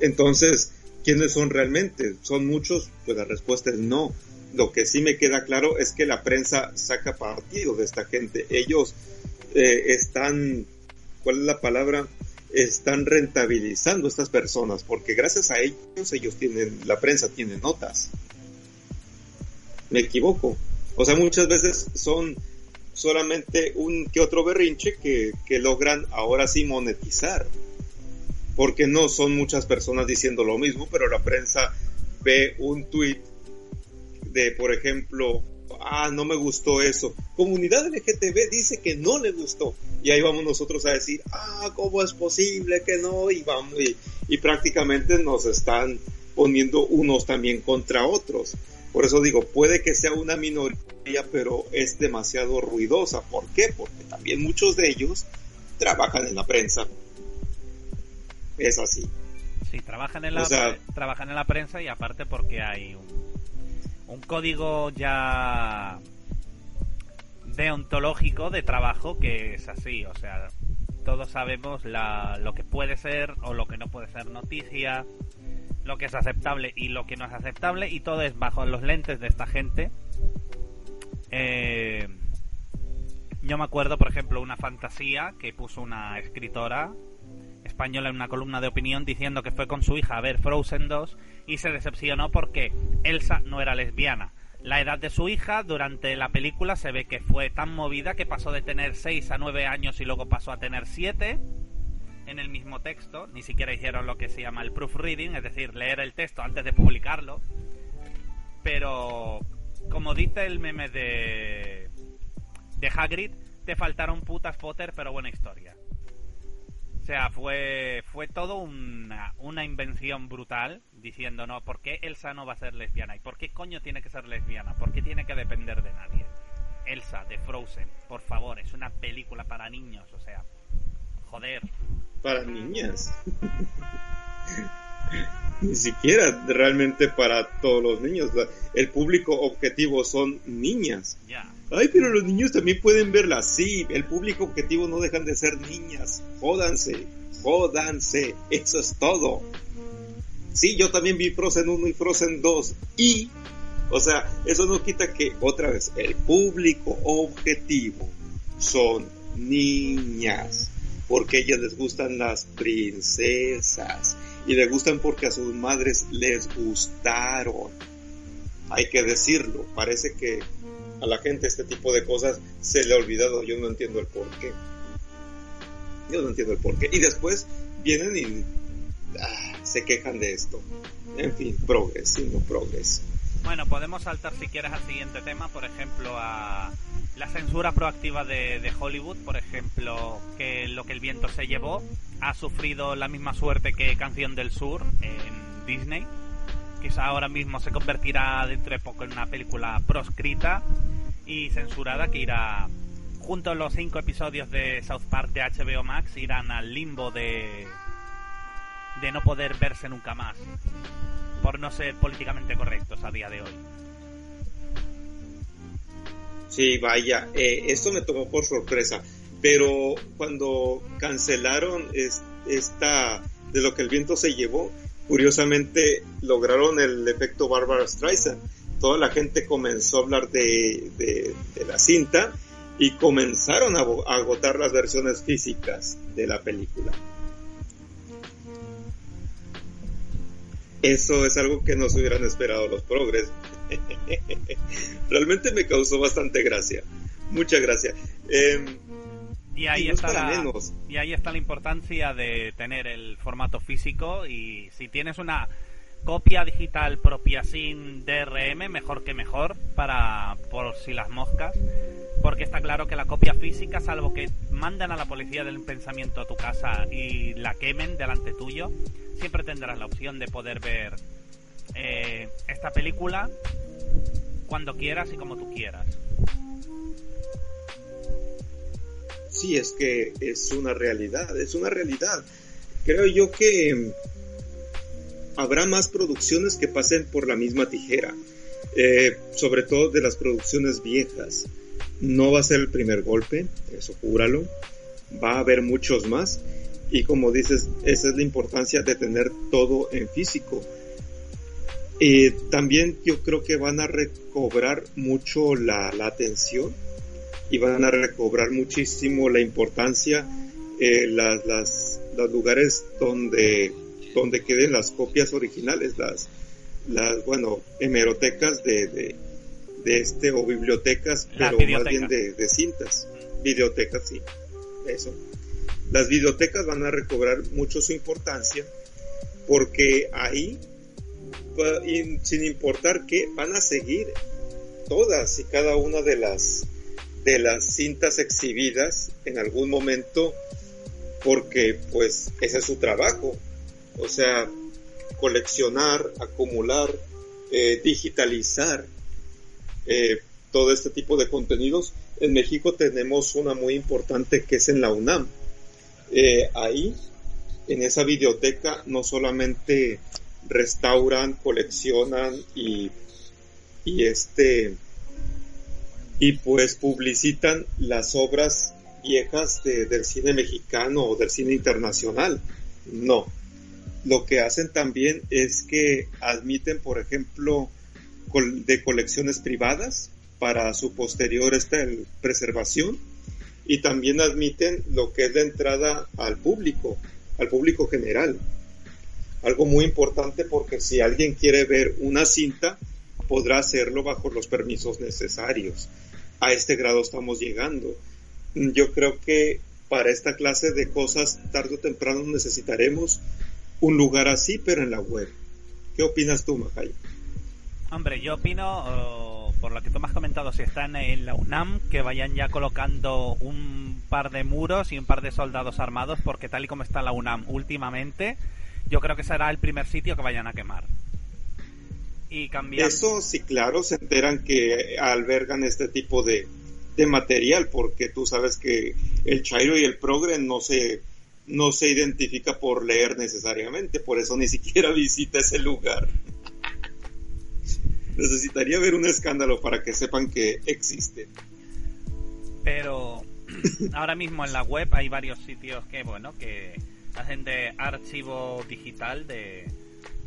entonces, ¿quiénes son realmente? ¿Son muchos? Pues la respuesta es no. Lo que sí me queda claro es que la prensa saca partido de esta gente. Ellos eh, están, ¿cuál es la palabra? Están rentabilizando estas personas porque gracias a ellos ellos tienen, la prensa tiene notas. Me equivoco. O sea, muchas veces son solamente un que otro berrinche que, que logran ahora sí monetizar. Porque no son muchas personas diciendo lo mismo, pero la prensa ve un tweet de, por ejemplo, ah, no me gustó eso. Comunidad LGTB dice que no le gustó. Y ahí vamos nosotros a decir, ah, ¿cómo es posible que no? Y vamos, y, prácticamente nos están poniendo unos también contra otros. Por eso digo, puede que sea una minoría, pero es demasiado ruidosa. ¿Por qué? Porque también muchos de ellos trabajan en la prensa. Es así. Sí, trabajan en la, trabajan en la prensa y aparte porque hay un un código ya deontológico de trabajo que es así, o sea, todos sabemos lo que puede ser o lo que no puede ser noticia, lo que es aceptable y lo que no es aceptable, y todo es bajo los lentes de esta gente. Eh, yo me acuerdo, por ejemplo, una fantasía que puso una escritora española en una columna de opinión diciendo que fue con su hija a ver Frozen 2 y se decepcionó porque Elsa no era lesbiana. La edad de su hija durante la película se ve que fue tan movida que pasó de tener 6 a 9 años y luego pasó a tener 7 en el mismo texto. Ni siquiera hicieron lo que se llama el proofreading, es decir, leer el texto antes de publicarlo. Pero, como dice el meme de, de Hagrid, te faltaron putas Potter, pero buena historia. Sea, fue, fue todo una, una invención brutal diciendo, no, ¿por qué Elsa no va a ser lesbiana? ¿Y por qué coño tiene que ser lesbiana? ¿Por qué tiene que depender de nadie? Elsa, de Frozen, por favor, es una película para niños, o sea, joder. Para niñas. Ni siquiera realmente para todos los niños. El público objetivo son niñas. Ay, pero los niños también pueden verla. Sí, el público objetivo no dejan de ser niñas. Jódanse, jódanse. Eso es todo. Sí, yo también vi Frozen 1 y Frozen 2. Y, o sea, eso no quita que, otra vez, el público objetivo son niñas. Porque a ellas les gustan las princesas. Y les gustan porque a sus madres les gustaron. Hay que decirlo. Parece que a la gente este tipo de cosas se le ha olvidado. Yo no entiendo el por qué. Yo no entiendo el por qué. Y después vienen y ah, se quejan de esto. En fin, progres, sí, no progres. Bueno, podemos saltar si quieres al siguiente tema, por ejemplo, a la censura proactiva de, de, Hollywood, por ejemplo, que lo que el viento se llevó. Ha sufrido la misma suerte que Canción del Sur en Disney. Quizá ahora mismo se convertirá dentro de poco en una película proscrita y censurada que irá junto a los cinco episodios de South Park de HBO Max irán al limbo de de no poder verse nunca más por no ser políticamente correctos a día de hoy. Sí, vaya, eh, esto me tomó por sorpresa, pero cuando cancelaron esta de lo que el viento se llevó, curiosamente lograron el efecto Barbara Streisand. Toda la gente comenzó a hablar de, de, la cinta y comenzaron a agotar las versiones físicas de la película. Eso es algo que no se hubieran esperado los progres. Realmente me causó bastante gracia. Muchas gracias. Em, y ahí, está la, y ahí está la importancia de tener el formato físico y si tienes una copia digital propia sin DRM, mejor que mejor para por si las moscas, porque está claro que la copia física, salvo que manden a la policía del pensamiento a tu casa y la quemen delante tuyo, siempre tendrás la opción de poder ver eh, esta película cuando quieras y como tú quieras. Sí, es que es una realidad, es una realidad. Creo yo que habrá más producciones que pasen por la misma tijera, eh, sobre todo de las producciones viejas. No va a ser el primer golpe, eso júralo. Va a haber muchos más. Y como dices, esa es la importancia de tener todo en físico. Eh, también yo creo que van a recobrar mucho la, atención y van a recobrar muchísimo la importancia eh, las, las, los lugares donde, donde queden las copias originales, las, las bueno, hemerotecas de, de, este, o bibliotecas, pero más bien de, de cintas. Bibliotecas, sí, eso. Las bibliotecas van a recobrar mucho su importancia porque ahí sin importar que van a seguir todas y cada una de las de las cintas exhibidas en algún momento porque pues ese es su trabajo. O sea coleccionar acumular eh, digitalizar eh, todo este tipo de contenidos. En México tenemos una muy importante que es en la UNAM eh, ahí en esa biblioteca no solamente restauran, coleccionan y, y este y pues publicitan las obras viejas del cine mexicano o del cine internacional. No. Lo que hacen también es que admiten, por ejemplo, de colecciones privadas para su posterior esta preservación y también admiten lo que es la entrada al público, al público general algo muy importante porque si alguien quiere ver una cinta, podrá hacerlo bajo los permisos necesarios. A este grado estamos llegando. Yo creo que para esta clase de cosas, tarde o temprano necesitaremos un lugar así, pero en la web. ¿Qué opinas tú, Majayo? Hombre, yo opino, por lo que tú me has comentado, si están en la UNAM, que vayan ya colocando un par de muros y un par de soldados armados, porque tal y como está la UNAM últimamente, yo creo que será el primer sitio que vayan a quemar. Y cambiar. Eso sí, claro, se enteran que albergan este tipo de, de material, porque tú sabes que el Chairo y el Progre no se, no se identifica por leer necesariamente, por eso ni siquiera visita ese lugar. Necesitaría ver un escándalo para que sepan que existe. Pero ahora mismo en la web hay varios sitios que, bueno, que hacen de archivo digital de,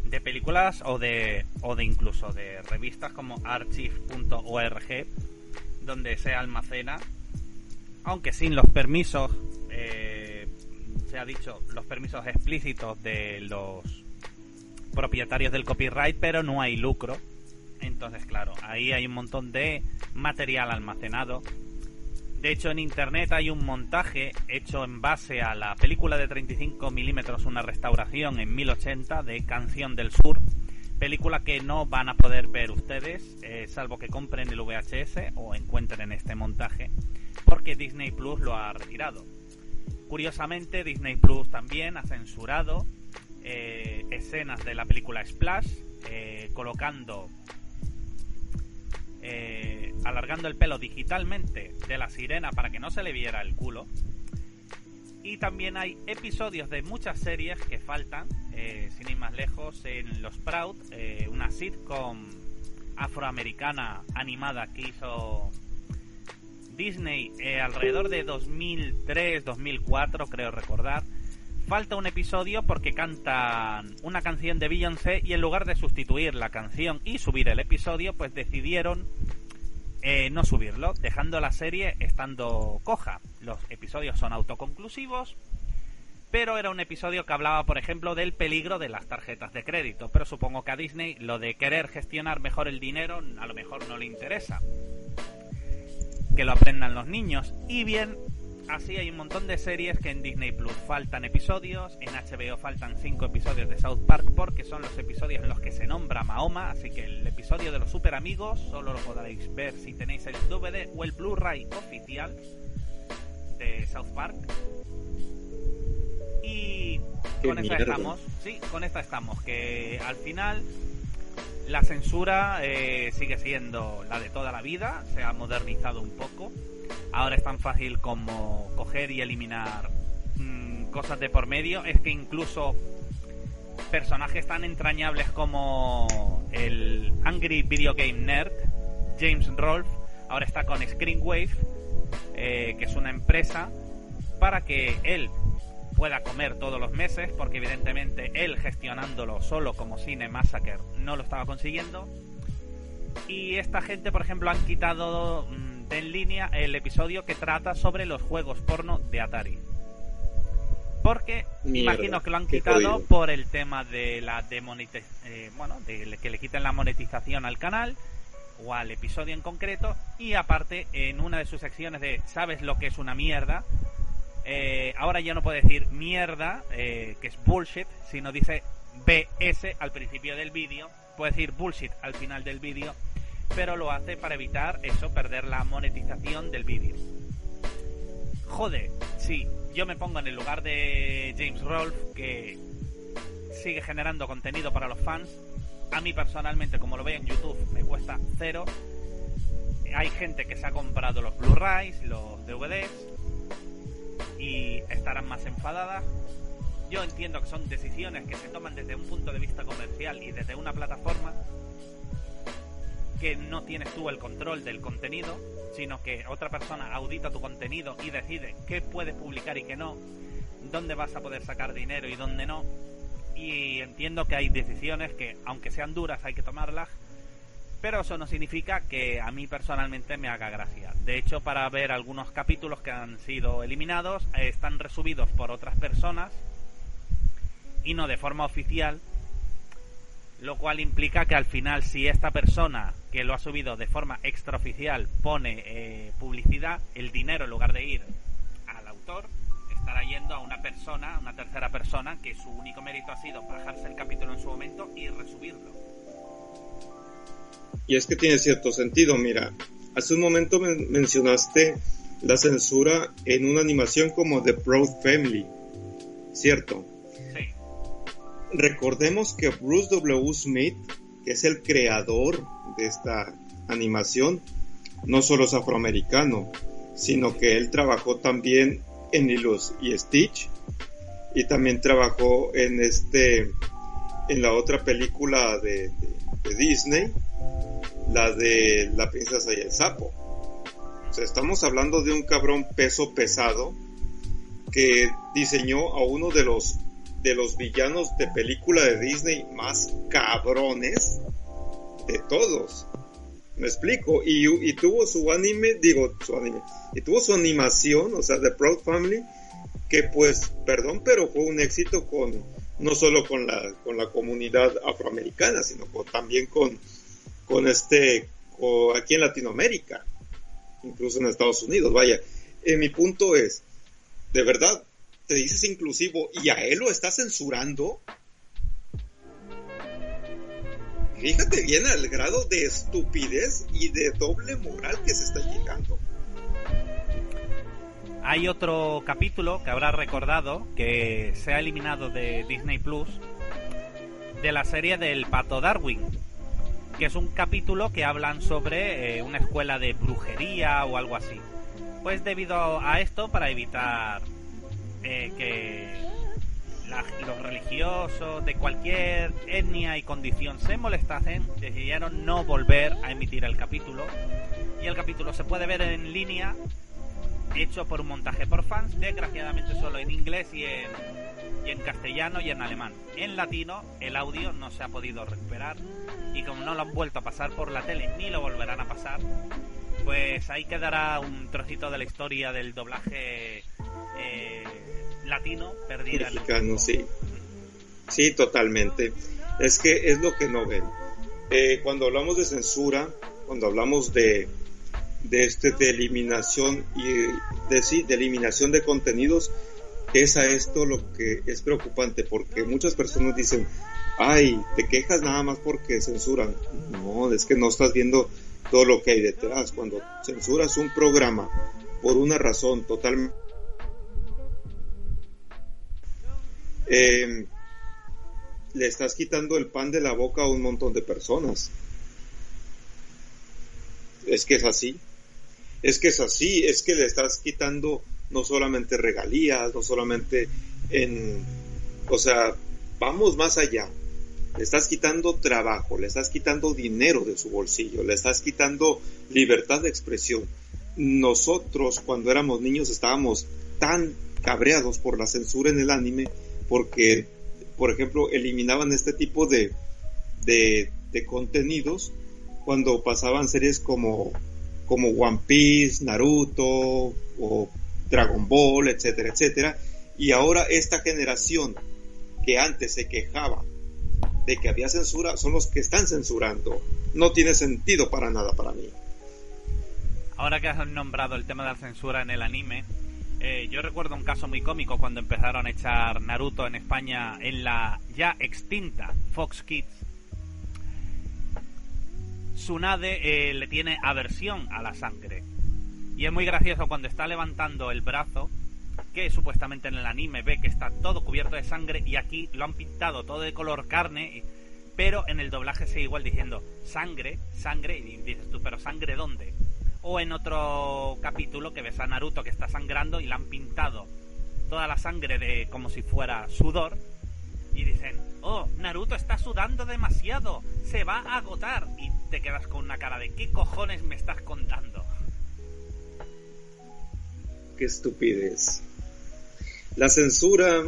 de películas o de, o de incluso de revistas como archive.org donde se almacena, aunque sin los permisos, eh, se ha dicho, los permisos explícitos de los propietarios del copyright, pero no hay lucro. Entonces, claro, ahí hay un montón de material almacenado de hecho, en internet hay un montaje hecho en base a la película de 35 milímetros, una restauración en 1080 de Canción del Sur, película que no van a poder ver ustedes, eh, salvo que compren el VHS o encuentren este montaje, porque Disney Plus lo ha retirado. Curiosamente, Disney Plus también ha censurado eh, escenas de la película Splash, eh, colocando eh, alargando el pelo digitalmente de la sirena para que no se le viera el culo. Y también hay episodios de muchas series que faltan, eh, sin ir más lejos, en Los Proud, eh, una sitcom afroamericana animada que hizo Disney alrededor de 2003-2004, creo recordar falta un episodio porque cantan una canción de Beyoncé y en lugar de sustituir la canción y subir el episodio, pues decidieron eh, no subirlo, dejando la serie estando coja. Los episodios son autoconclusivos, pero era un episodio que hablaba, por ejemplo, del peligro de las tarjetas de crédito. Pero supongo que a Disney lo de querer gestionar mejor el dinero a lo mejor no le interesa. Que lo aprendan los niños. Y bien, Así hay un montón de series que en Disney Plus faltan episodios, en HBO faltan 5 episodios de South Park porque son los episodios en los que se nombra Mahoma, así que el episodio de los super amigos solo lo podréis ver si tenéis el DVD o el Blu-ray oficial de South Park. Y con esta estamos, sí, con esta estamos, que al final La censura eh, sigue siendo la de toda la vida, se ha modernizado un poco. Ahora es tan fácil como coger y eliminar mm, cosas de por medio. Es que incluso personajes tan entrañables como el Angry Video Game Nerd, James Rolfe, ahora está con Screenwave, eh, que es una empresa, para que él pueda comer todos los meses, porque evidentemente él gestionándolo solo como Cine Massacre no lo estaba consiguiendo. Y esta gente, por ejemplo, han quitado mm, en línea el episodio que trata sobre los juegos porno de Atari. Porque imagino que lo han quitado por el tema de la demonetización, eh, bueno, de que le quiten la monetización al canal o al episodio en concreto. Y aparte, en una de sus secciones de ¿Sabes lo que es una mierda? Eh, ahora ya no puede decir mierda, eh, que es bullshit, sino dice BS al principio del vídeo. Puede decir bullshit al final del vídeo, pero lo hace para evitar eso, perder la monetización del vídeo. Joder, si yo me pongo en el lugar de James Rolfe, que sigue generando contenido para los fans. A mí personalmente, como lo veo en YouTube, me cuesta cero. Hay gente que se ha comprado los Blu-rays, los DVDs, y estarán más enfadadas. Yo entiendo que son decisiones que se toman desde un punto de vista comercial y desde una plataforma que no tienes tú el control del contenido, sino que otra persona audita tu contenido y decide qué puedes publicar y qué no, dónde vas a poder sacar dinero y dónde no. Y entiendo que hay decisiones que, aunque sean duras, hay que tomarlas, pero eso no significa que a mí personalmente me haga gracia. De hecho, para ver algunos capítulos que han sido eliminados, eh, están resubidos por otras personas y no de forma oficial, lo cual implica que al final si esta persona que lo ha subido de forma extraoficial pone eh, publicidad, el dinero en lugar de ir al autor estará yendo a una persona, una tercera persona, que su único mérito ha sido bajarse el capítulo en su momento y resubirlo. Y es que tiene cierto sentido, mira, hace un momento mencionaste la censura en una animación como The Proud Family, ¿cierto? Recordemos que Bruce W. Smith, que es el creador de esta animación, no solo es afroamericano, sino que él trabajó también en Lilo y Stitch y también trabajó en este en la otra película de Disney la de la princesa y el sapo. O sea, estamos hablando de un cabrón peso pesado que diseñó a uno de los de los villanos de película de Disney más cabrones de todos. Me explico. Y, y, tuvo su anime, digo, su anime, y tuvo su animación, o sea, The Proud Family, que pues, perdón, pero fue un éxito con, no solo con la, con la comunidad afroamericana, sino también con, con este, aquí en Latinoamérica, incluso en Estados Unidos, vaya. Eh, mi punto es, de verdad, te dices inclusivo y a él lo está censurando. Fíjate bien al grado de estupidez y de doble moral que se está llegando. Hay otro capítulo que habrá recordado que se ha eliminado de Disney Plus de la serie del Pato Darwin, que es un capítulo que hablan sobre eh, una escuela de brujería o algo así. Pues debido a esto, para evitar eh, que los religiosos de cualquier etnia y condición se molestasen, decidieron no volver a emitir el capítulo. Y el capítulo se puede ver en línea, hecho por un montaje por fans, desgraciadamente solo en inglés y en y en castellano y en alemán. En latino el audio no se ha podido recuperar y como no lo han vuelto a pasar por la tele ni lo volverán a pasar, pues ahí quedará un trocito de la historia del doblaje eh, latino perdida. Mexicano, sí. Sí, totalmente. Es que es lo que no ven. Eh, cuando hablamos de censura, cuando hablamos de, de este de eliminación y de sí, de eliminación de contenidos, es a esto lo que es preocupante, porque muchas personas dicen, ay, te quejas nada más porque censuran. No, es que no estás viendo todo lo que hay detrás. Cuando censuras un programa por una razón totalmente... Eh, le estás quitando el pan de la boca a un montón de personas. Es que es así. Es que es así, es que le estás quitando no solamente regalías, no solamente en, o sea, vamos más allá. Le estás quitando trabajo, le estás quitando dinero de su bolsillo, le estás quitando libertad de expresión. Nosotros cuando éramos niños estábamos tan cabreados por la censura en el anime porque, por ejemplo, eliminaban este tipo de, de, contenidos cuando pasaban series como, como One Piece, Naruto o Dragon Ball, etcétera, etcétera. Y ahora esta generación que antes se quejaba de que había censura son los que están censurando. No tiene sentido para nada para mí. Ahora que has nombrado el tema de la censura en el anime, eh, yo recuerdo un caso muy cómico cuando empezaron a echar Naruto en España en la ya extinta Fox Kids. Tsunade eh, le tiene aversión a la sangre. Y es muy gracioso cuando está levantando el brazo, que supuestamente en el anime ve que está todo cubierto de sangre y aquí lo han pintado todo de color carne, pero en el doblaje sigue igual diciendo sangre, sangre, y dices tú, pero sangre dónde? O en otro capítulo que ves a Naruto que está sangrando y le han pintado toda la sangre de como si fuera sudor y dicen, oh, Naruto está sudando demasiado, se va a agotar y te quedas con una cara de ¿qué cojones me estás contando? Qué estupidez. La censura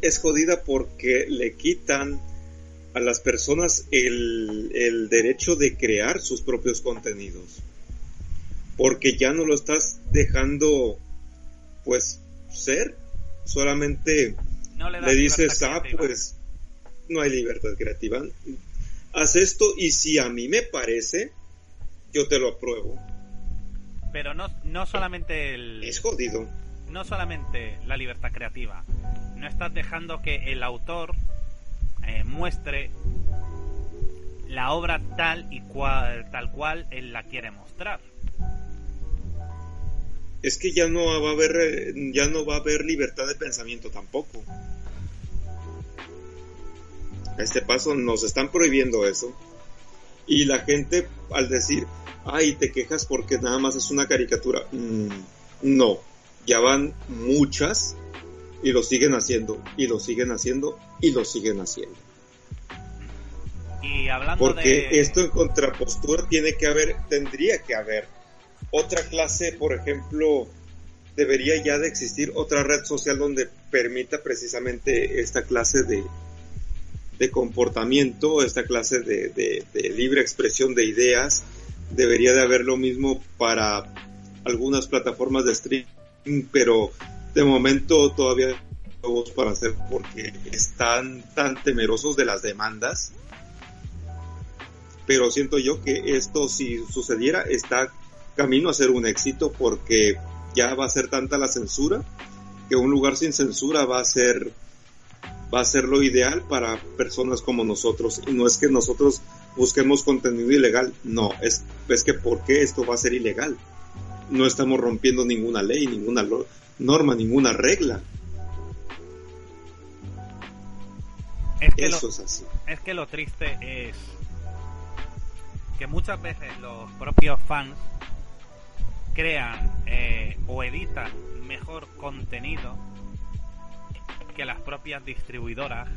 es jodida porque le quitan a las personas el, el derecho de crear sus propios contenidos. Porque ya no lo estás dejando pues ser. Solamente le, dices ah pues no hay libertad creativa haz esto y si a mí me parece yo te lo apruebo. Pero no no solamente el es jodido no solamente la libertad creativa no estás dejando que el autor eh, muestre la obra tal y cual tal cual él la quiere mostrar es que ya no va a haber eh, ya no va a haber libertad de pensamiento tampoco. A este paso nos están prohibiendo eso. Y la gente al decir, ay, te quejas porque nada más es una caricatura. Mm, no, ya van muchas y lo siguen haciendo, y lo siguen haciendo, y lo siguen haciendo. Y hablando porque esto en contrapostura tiene que haber, tendría que haber otra clase, por ejemplo, debería ya de existir otra red social donde permita precisamente esta clase de, de comportamiento, esta clase de, de, libre expresión de ideas. Debería de haber lo mismo para algunas plataformas de streaming, pero de momento todavía no para hacer porque están tan temerosos de las demandas. Pero siento yo que esto si sucediera está camino a ser un éxito porque ya va a ser tanta la censura que un lugar sin censura va a ser va a ser lo ideal para personas como nosotros y no es que nosotros busquemos contenido ilegal, no, es, es que ¿por qué esto va a ser ilegal? No estamos rompiendo ninguna ley, ninguna norma, ninguna regla. Es que Eso es así. Es que lo triste es que muchas veces los propios fans crean eh, o editan mejor contenido que las propias distribuidoras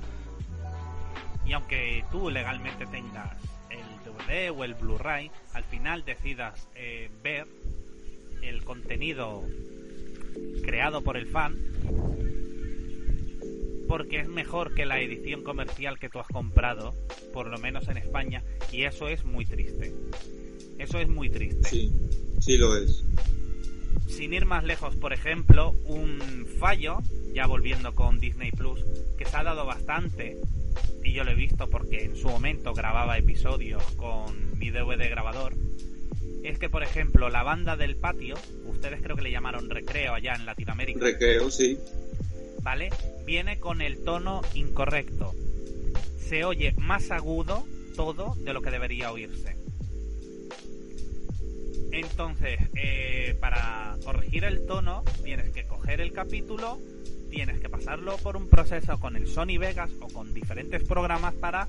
y aunque tú legalmente tengas el DVD o el Blu-ray, al final decidas eh, ver el contenido creado por el fan porque es mejor que la edición comercial que tú has comprado, por lo menos en España, y eso es muy triste. Eso es muy triste. Sí, sí lo es. Sin ir más lejos, por ejemplo, un fallo, ya volviendo con Disney Plus, que se ha dado bastante, y yo lo he visto porque en su momento grababa episodios con mi DVD grabador, es que, por ejemplo, la banda del patio, ustedes creo que le llamaron recreo allá en Latinoamérica. Recreo, sí. ¿Vale? Viene con el tono incorrecto. Se oye más agudo todo de lo que debería oírse. Entonces, eh, para corregir el tono, tienes que coger el capítulo, tienes que pasarlo por un proceso con el Sony Vegas o con diferentes programas para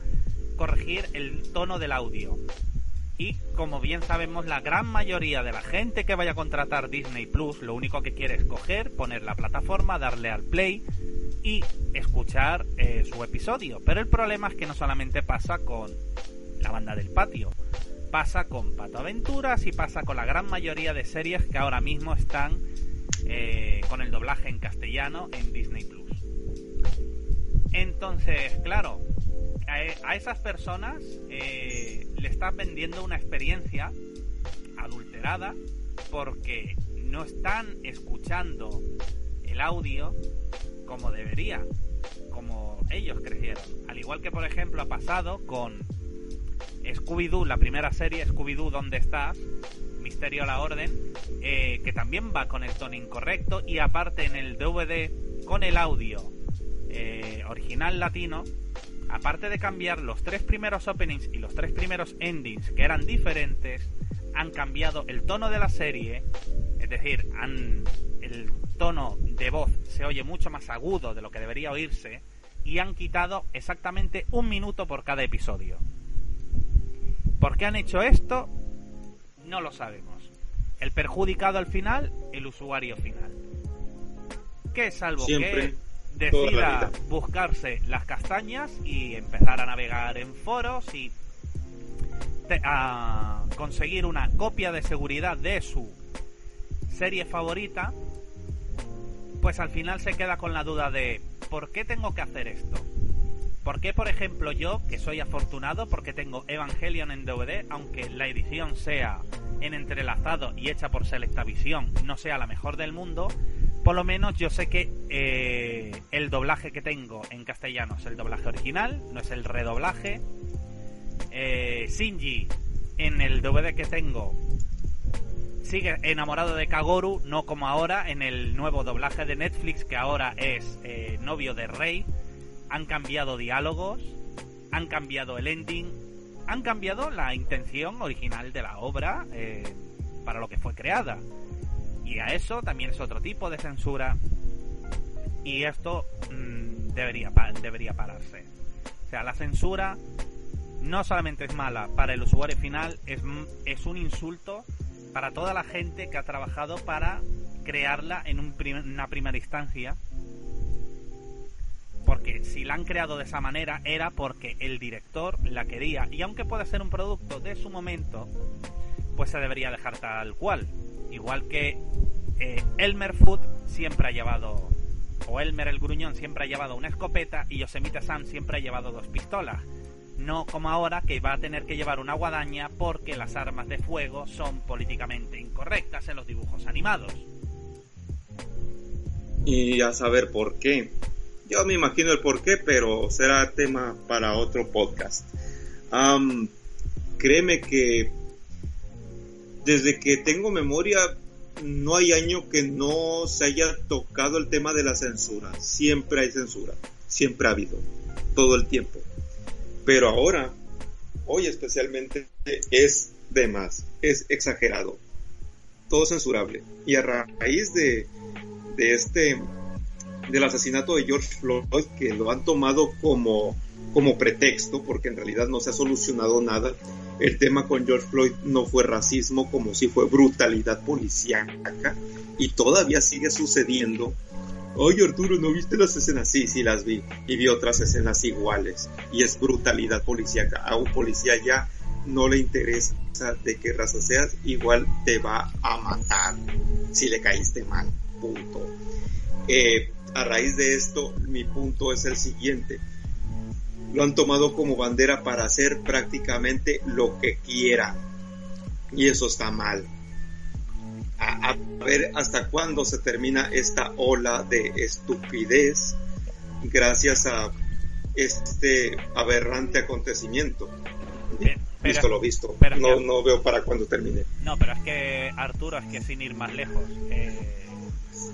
corregir el tono del audio. Y como bien sabemos, la gran mayoría de la gente que vaya a contratar Disney Plus lo único que quiere es coger, poner la plataforma, darle al play y escuchar eh, su episodio. Pero el problema es que no solamente pasa con la banda del patio, pasa con Pato Aventuras y pasa con la gran mayoría de series que ahora mismo están eh, con el doblaje en castellano en Disney Plus. Entonces, claro, a, esas personas eh, le estás vendiendo una experiencia adulterada porque no están escuchando el audio como debería, como ellos crecieron. Al igual que, por ejemplo, ha pasado con Scooby-Doo, la primera serie, Scooby-Doo, ¿dónde estás? Misterio a la Orden, eh, que también va con el tono incorrecto y aparte en el DVD con el audio eh, original latino, aparte de cambiar los tres primeros openings y los tres primeros endings que eran diferentes, han cambiado el tono de la serie, es decir, el tono de voz se oye mucho más agudo de lo que debería oírse y han quitado exactamente un minuto por cada episodio. ¿Por qué han hecho esto? No lo sabemos. El perjudicado al final, el usuario final. Que salvo que decida buscarse las castañas y empezar a navegar en foros y a conseguir una copia de seguridad de su serie favorita, pues al final se queda con la duda de ¿por qué tengo que hacer esto? ¿Por qué, por ejemplo, yo, que soy afortunado porque tengo Evangelion en DVD, aunque la edición sea en entrelazado y hecha por Selectavision, no sea la mejor del mundo, por lo menos yo sé que eh, el doblaje que tengo en castellano es el doblaje original, no es el redoblaje. Eh, Shinji, en el DVD que tengo, sigue enamorado de Kagoru, no como ahora en el nuevo doblaje de Netflix, que ahora es eh, novio de Rey. Han cambiado diálogos, han cambiado el ending, han cambiado la intención original de la obra para lo que fue creada. Y a eso también es otro tipo de censura. Y esto mm, debería, debería pararse. O sea, la censura no solamente es mala para el usuario final, es, es un insulto para toda la gente que ha trabajado para crearla en una primera instancia. Porque si la han creado de esa manera era porque el director la quería. Y aunque pueda ser un producto de su momento, pues se debería dejar tal cual. Igual que eh, Elmer Food siempre ha llevado, o Elmer el gruñón siempre ha llevado una escopeta y Yosemite Sam siempre ha llevado dos pistolas. No como ahora que va a tener que llevar una guadaña porque las armas de fuego son políticamente incorrectas en los dibujos animados. Y a saber por qué. Yo me imagino el por qué, pero será tema para otro podcast. créeme que desde que tengo memoria, no hay año que no se haya tocado el tema de la censura. Siempre hay censura, siempre ha habido, todo el tiempo. Pero ahora, hoy especialmente, es de más, es exagerado, todo censurable. Y a raíz de, de este, del asesinato de George Floyd, que lo han tomado como, como pretexto, porque en realidad no se ha solucionado nada, el tema con George Floyd no fue racismo como si fue brutalidad policíaca y todavía sigue sucediendo. Oye Arturo, ¿no viste las escenas? Sí, sí las vi y vi otras escenas iguales y es brutalidad policíaca. A un policía ya no le interesa de qué raza seas, igual te va a matar si le caíste mal. Punto. Eh, a raíz de esto, mi punto es el siguiente lo han tomado como bandera para hacer prácticamente lo que quieran. Y eso está mal. A, ver hasta cuándo se termina esta ola de estupidez gracias a este aberrante acontecimiento. visto lo visto. no, no veo para cuándo termine. No, pero es que Arturo, es que sin ir más lejos, eh,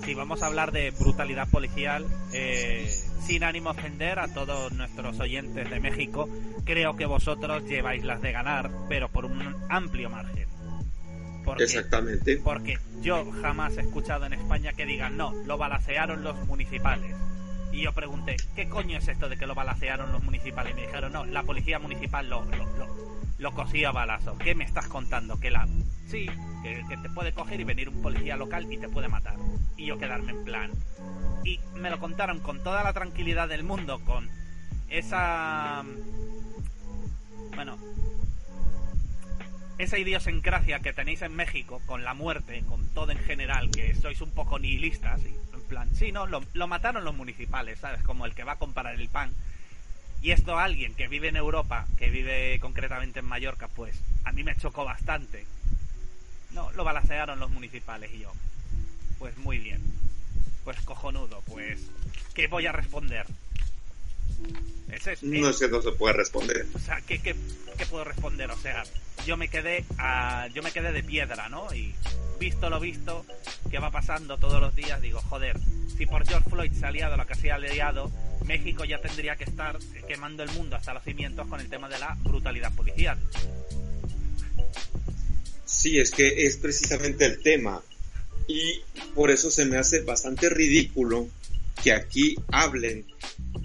si vamos a hablar de brutalidad policial, eh, sin ánimo a ofender a todos nuestros oyentes de México, creo que vosotros lleváis las de ganar, pero por un amplio margen. Exactamente. Porque yo jamás he escuchado en España que digan, no, lo balacearon los municipales. Y yo pregunté, ¿qué coño es esto de que lo balacearon los municipales? Y me dijeron, no, la policía municipal lo, lo, lo, cosía a balazo. ¿Qué me estás contando? Que la... Sí, que, te puede coger y venir un policía local y te puede matar. Y yo quedarme en plan. Y me lo contaron con toda la tranquilidad del mundo, con esa... Bueno, esa idiosincrasia que tenéis en México con la muerte, con todo en general, que sois un poco nihilistas, y en plan, sí, no, lo, mataron los municipales, ¿sabes? Como el que va a comprar el pan. Y esto a alguien que vive en Europa, que vive concretamente en Mallorca, pues a mí me chocó bastante. No, lo balacearon los municipales y yo. Pues muy bien. Pues cojonudo, pues... ¿Qué voy a responder? No es que no se puede responder. O sea, ¿qué, qué, qué puedo responder? O sea, yo me quedé a, yo me quedé de piedra, ¿no? Y visto lo visto, que va pasando todos los días, digo, joder, si por George Floyd se ha liado lo que se ha liado, México ya tendría que estar quemando el mundo hasta los cimientos con el tema de la brutalidad policial. Sí, es que es precisamente el tema. Y por eso se me hace bastante ridículo que aquí hablen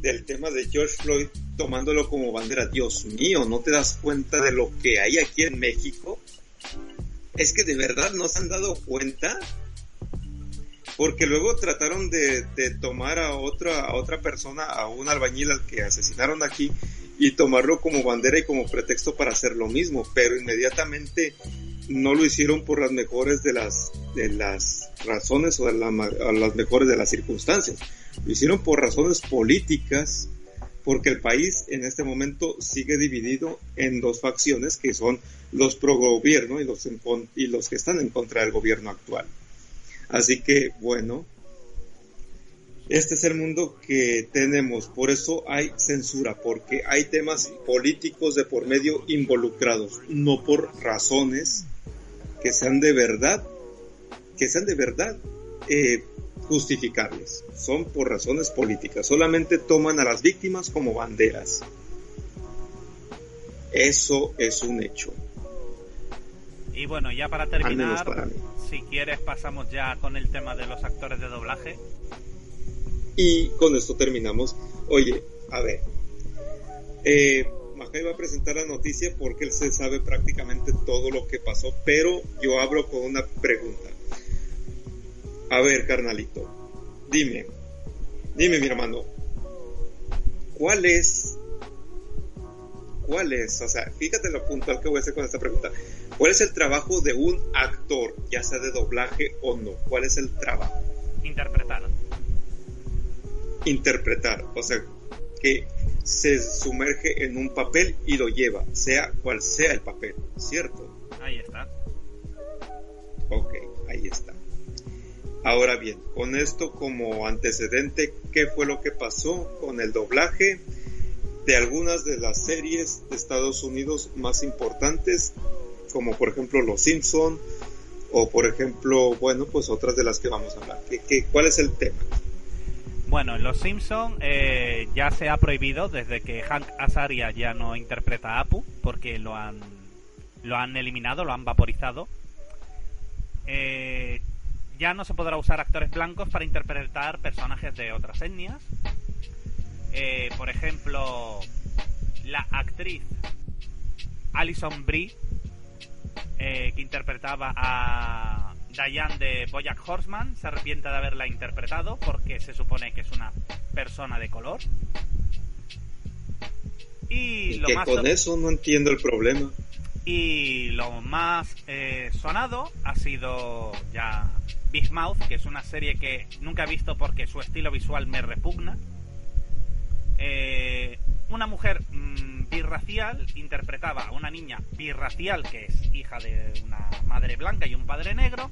del tema de George Floyd tomándolo como bandera. Dios mío, ¿no te das cuenta de lo que hay aquí en México? Es que de verdad no se han dado cuenta. Porque luego trataron de, tomar a otra, a otra persona, a un albañil al que asesinaron aquí, y tomarlo como bandera y como pretexto para hacer lo mismo. Pero inmediatamente no lo hicieron por las mejores de las, de las razones o de las mejores de las circunstancias. Lo hicieron por razones políticas, porque el país en este momento sigue dividido en dos facciones que son los pro gobierno y los, y los que están en contra del gobierno actual. Así que, bueno, este es el mundo que tenemos, por eso hay censura, porque hay temas políticos de por medio involucrados, no por razones que sean de verdad, que sean de verdad eh, justificables. Son por razones políticas. Solamente toman a las víctimas como banderas. Eso es un hecho. Y bueno, ya para terminar, si quieres pasamos ya con el tema de los actores de doblaje. Y con esto terminamos. Oye, a ver. Eh, va a presentar la noticia porque él se sabe prácticamente todo lo que pasó, pero yo abro con una pregunta. A ver, carnalito, dime, dime mi hermano, ¿cuál es, cuál es, o sea, fíjate lo puntual que voy a hacer con esta pregunta, ¿cuál es el trabajo de un actor, ya sea de doblaje o no? ¿Cuál es el trabajo? Interpretar. Interpretar, o sea, que se sumerge en un papel y lo lleva, sea cual sea el papel, ¿cierto? Ahí está. Ok, ahí está. Ahora bien, con esto como antecedente, ¿qué fue lo que pasó con el doblaje de algunas de las series de Estados Unidos más importantes, como por ejemplo Los Simpson o por ejemplo, bueno, pues otras de las que vamos a hablar? ¿Qué, cuál es el tema? Bueno, en Los Simpson eh, ya se ha prohibido desde que Hank Azaria ya no interpreta a Apu porque lo han lo han eliminado, lo han vaporizado. Eh, ya no se podrá usar actores blancos para interpretar personajes de otras etnias. Eh, por ejemplo, la actriz Alison Brie, eh, que interpretaba a Diane de Boyack Horseman, se arrepiente de haberla interpretado porque se supone que es una persona de color. Y, que con eso no entiendo el problema. Y lo más eh, sonado ha sido ya Big Mouth, que es una serie que nunca he visto porque su estilo visual me repugna. Eh, una mujer mm, birracial interpretaba a una niña birracial que es hija de una madre blanca y un padre negro,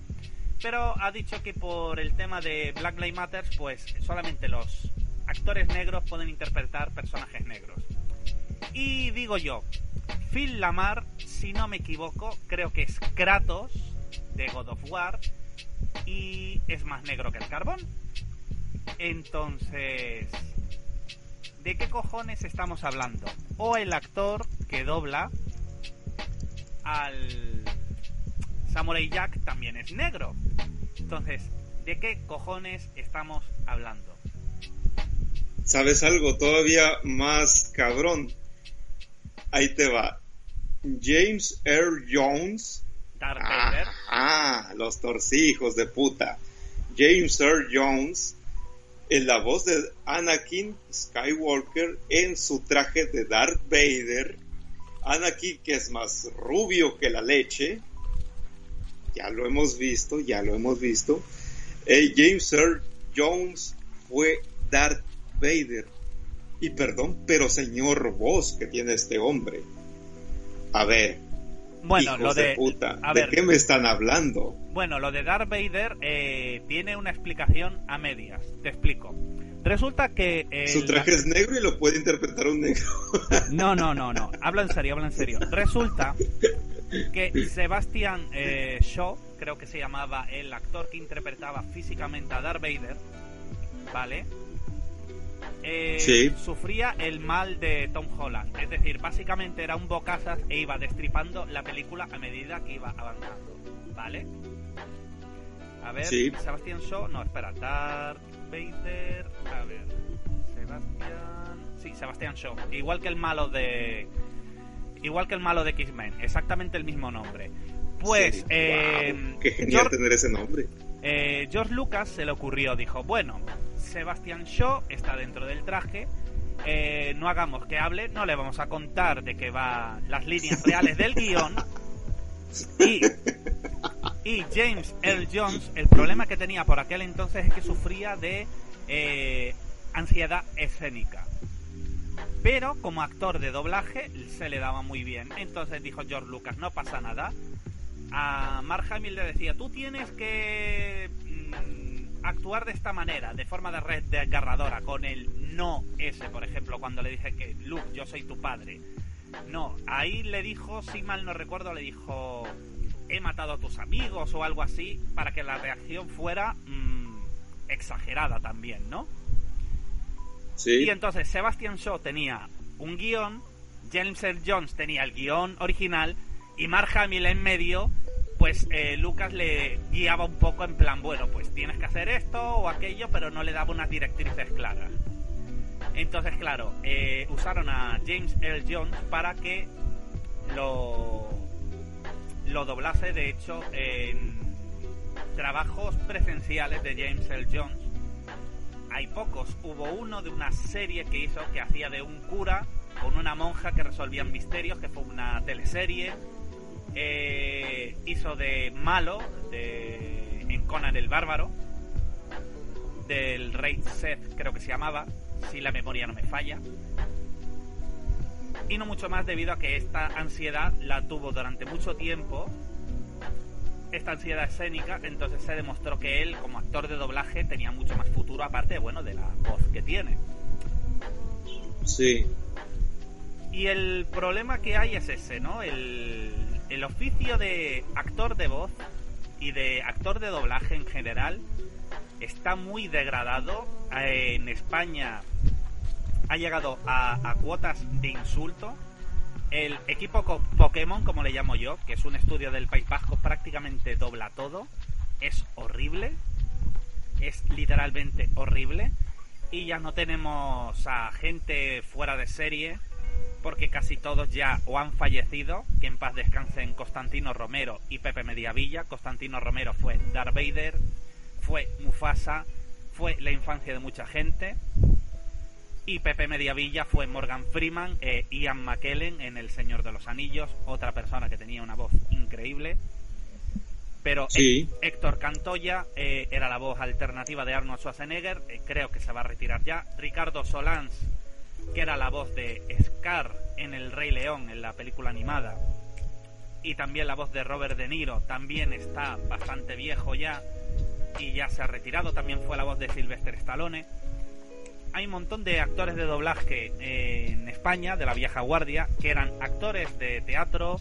pero ha dicho que por el tema de Black Lives Matter, pues solamente los actores negros pueden interpretar personajes negros. Y digo yo, Phil Lamar, si no me equivoco, creo que es Kratos de God of War, y es más negro que el carbón. Entonces, ¿de qué cojones estamos hablando? O el actor que dobla al Samurai Jack también es negro. Entonces, ¿de qué cojones estamos hablando? ¿Sabes algo todavía más cabrón? Ahí te va. James Earl Jones. Darth Vader. Ah, los torcijos de puta. James Earl Jones en la voz de Anakin Skywalker en su traje de Darth Vader. Anakin que es más rubio que la leche. Ya lo hemos visto, ya lo hemos visto. Eh, James Earl Jones fue Darth Vader. Y perdón, pero señor voz que tiene este hombre. A ver. Bueno, lo de, puta, ¿de qué me están hablando? Bueno, lo de Darth Vader eh, tiene una explicación a medias. Te explico. Resulta que... Eh, Su traje es negro y lo puede interpretar un negro. No, no, no, no. Habla en serio, habla en serio. Resulta que Sebastian eh, Shaw, creo que se llamaba el actor que interpretaba físicamente a Darth Vader, ¿vale? Eh, sufría el mal de Tom Holland. Es decir, básicamente era un bocazas e iba destripando la película a medida que iba avanzando. ¿Vale? A ver, Sebastian Shaw. No, espera. Darth Vader. A ver. Sebastian. Sí, Sebastian Shaw. Igual que el malo de. Igual que el malo de X-Men. Exactamente el mismo nombre. Pues. Eh, qué genial tener ese nombre. Eh, George Lucas se le ocurrió. Dijo: Bueno, Sebastian Shaw está dentro del traje. Eh, no hagamos que hable, no le vamos a contar de que va las líneas reales del guion. Y, y James Earl Jones, el problema que tenía por aquel entonces es que sufría de eh, ansiedad escénica. Pero como actor de doblaje se le daba muy bien. Entonces dijo George Lucas, no pasa nada. A Mark Hamill le decía, tú tienes que actuar de esta manera, de forma de red desgarradora, con el no ese, por ejemplo, cuando le dice que Luke, yo soy tu padre. No, ahí le dijo, si mal no recuerdo, le dijo, he matado a tus amigos o algo así, para que la reacción fuera mm, exagerada también, ¿no? Sí. Y entonces Sebastian Shaw tenía un guion, James Earl Jones tenía el guion original y Mark Hamill en medio pues eh, Lucas le guiaba un poco en plan, bueno, pues tienes que hacer esto o aquello, pero no le daba unas directrices claras. Entonces, claro, eh, usaron a James L. Jones para que lo, lo doblase, de hecho, en trabajos presenciales de James L. Jones. Hay pocos, hubo uno de una serie que hizo que hacía de un cura con una monja que resolvían misterios, que fue una teleserie eh, hizo de malo de, en Conan el Bárbaro, del rey Seth, creo que se llamaba, si la memoria no me falla. Y no mucho más debido a que esta ansiedad la tuvo durante mucho tiempo, esta ansiedad escénica, entonces se demostró que él, como actor de doblaje, tenía mucho más futuro, aparte, bueno, de la voz que tiene. Sí. Y el problema que hay es ese, ¿no? El, el oficio de actor de voz y de actor de doblaje en general está muy degradado. En España ha llegado a, cuotas de insulto. El equipo Pokémon, como le llamo yo, que es un estudio del País Vasco, prácticamente dobla todo. Es horrible. Es literalmente horrible. Y ya no tenemos a gente fuera de serie porque casi todos ya o han fallecido, que en paz descansen Constantino Romero y Pepe Mediavilla. Constantino Romero fue Darth Vader, fue Mufasa, fue la infancia de mucha gente. Y Pepe Mediavilla fue Morgan Freeman e Ian McKellen en El Señor de los Anillos, otra persona que tenía una voz increíble. Pero Héctor Cantoya eh, era la voz alternativa de Arnold Schwarzenegger, eh, creo que se va a retirar ya. Ricardo Solans que era la voz de Scar en El Rey León, en la película animada, y también la voz de Robert De Niro, también está bastante viejo ya y ya se ha retirado, también fue la voz de Sylvester Stallone. Hay un montón de actores de doblaje en España, de la vieja guardia, que eran actores de teatro,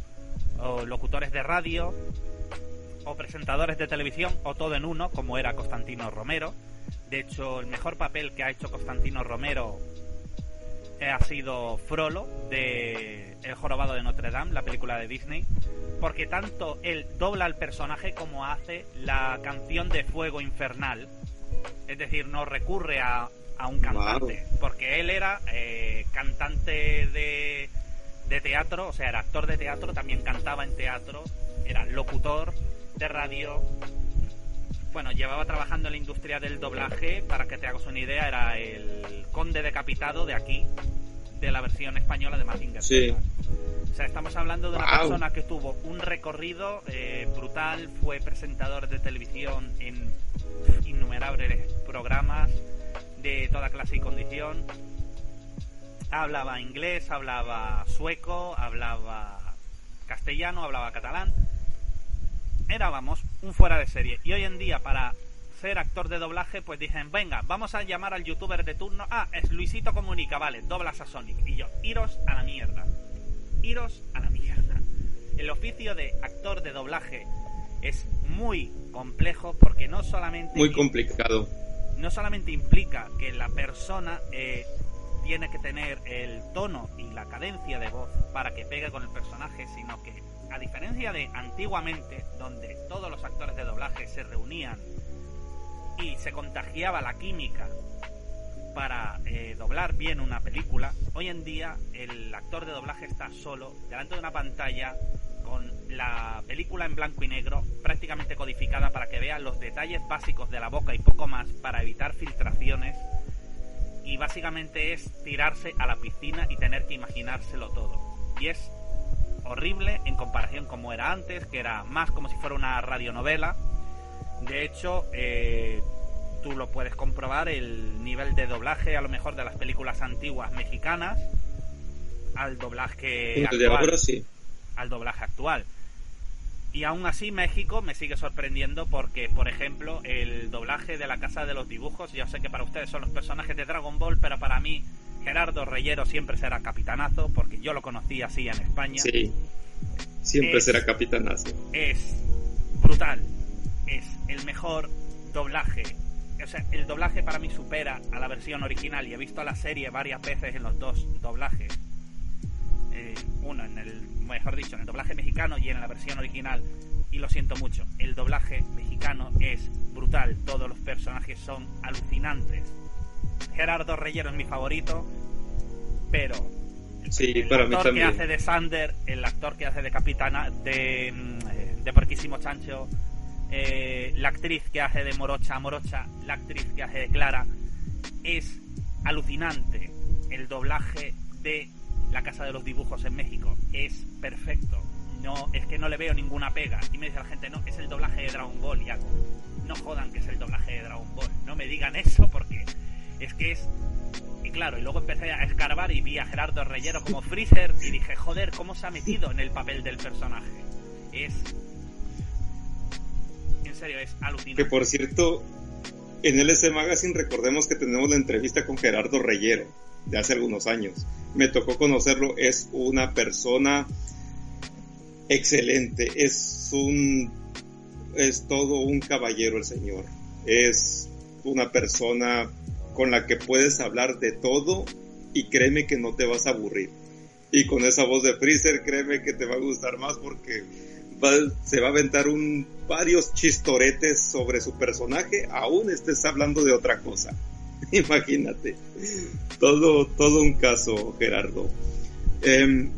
o locutores de radio, o presentadores de televisión, o todo en uno, como era Constantino Romero. De hecho, el mejor papel que ha hecho Constantino Romero ha sido Frollo de El jorobado de Notre Dame, la película de Disney, porque tanto él dobla al personaje como hace la canción de Fuego Infernal, es decir, no recurre a, un cantante, porque él era eh, cantante de, de teatro, o sea, era actor de teatro, también cantaba en teatro, era locutor de radio, bueno, llevaba trabajando en la industria del doblaje, para que te hagas una idea, era el conde decapitado de aquí, de la versión española de Mazinger sí. O sea, estamos hablando de una persona que tuvo un recorrido eh, brutal, fue presentador de televisión en innumerables programas de toda clase y condición. Hablaba inglés, hablaba sueco, hablaba castellano, hablaba catalán era, vamos, un fuera de serie. Y hoy en día, para ser actor de doblaje, pues dicen, venga, vamos a llamar al youtuber de turno. Ah, es Luisito Comunica, vale, doblas a Sonic. Y yo, iros a la mierda. Iros a la mierda. El oficio de actor de doblaje es muy complejo porque no solamente... Muy complicado. No solamente implica que la persona eh, tiene que tener el tono y la cadencia de voz para que pegue con el personaje, sino que a diferencia de antiguamente, donde todos los actores de doblaje se reunían y se contagiaba la química para eh, doblar bien una película, hoy en día el actor de doblaje está solo delante de una pantalla con la película en blanco y negro prácticamente codificada para que vea los detalles básicos de la boca y poco más para evitar filtraciones y básicamente es tirarse a la piscina y tener que imaginárselo todo. Y es horrible en comparación como era antes, que era más como si fuera una radionovela. De hecho, eh, tú lo puedes comprobar, el nivel de doblaje a lo mejor de las películas antiguas mexicanas al doblaje actual. Al doblaje actual. Y aún así México me sigue sorprendiendo porque, por ejemplo, el doblaje de la Casa de los Dibujos, yo sé que para ustedes son los personajes de Dragon Ball, pero para mí Gerardo Reyero siempre será capitanazo, porque yo lo conocí así en España. Sí, siempre será capitanazo. Es brutal, es el mejor doblaje. O sea, el doblaje para mí supera a la versión original y he visto la serie varias veces en los dos doblajes. Eh, uno en el, mejor dicho, en el doblaje mexicano y en la versión original. Y lo siento mucho, el doblaje mexicano es brutal, todos los personajes son alucinantes Gerardo Reyero es mi favorito, pero sí, el para actor mí que hace de Sander, el actor que hace de Capitana, de, mm, de Porquísimo Chancho, eh, la actriz que hace de Morocha, Morocha, la actriz que hace de Clara, es alucinante. El doblaje de La Casa de los Dibujos en México es perfecto. No, es que no le veo ninguna pega. Y me dice la gente, no, es el doblaje de Dragon Ball. Y hago, no jodan que es el doblaje de Dragon Ball. No me digan eso porque es que es... Y claro, y luego empecé a escarbar y vi a Gerardo Reyero como Freezer y dije, joder, ¿cómo se ha metido en el papel del personaje? Es... En serio, es alucinante. Que por cierto, en LS Magazine recordemos que tenemos la entrevista con Gerardo Reyero de hace algunos años. Me tocó conocerlo, es una persona excelente, es un es todo un caballero el señor. Es una persona con la que puedes hablar de todo y créeme que no te vas a aburrir. Y con esa voz de Freezer, créeme que te va a gustar más porque se va a aventar un, varios chistoretes sobre su personaje, aún estés hablando de otra cosa. Imagínate. Todo, todo un caso, Gerardo. Em,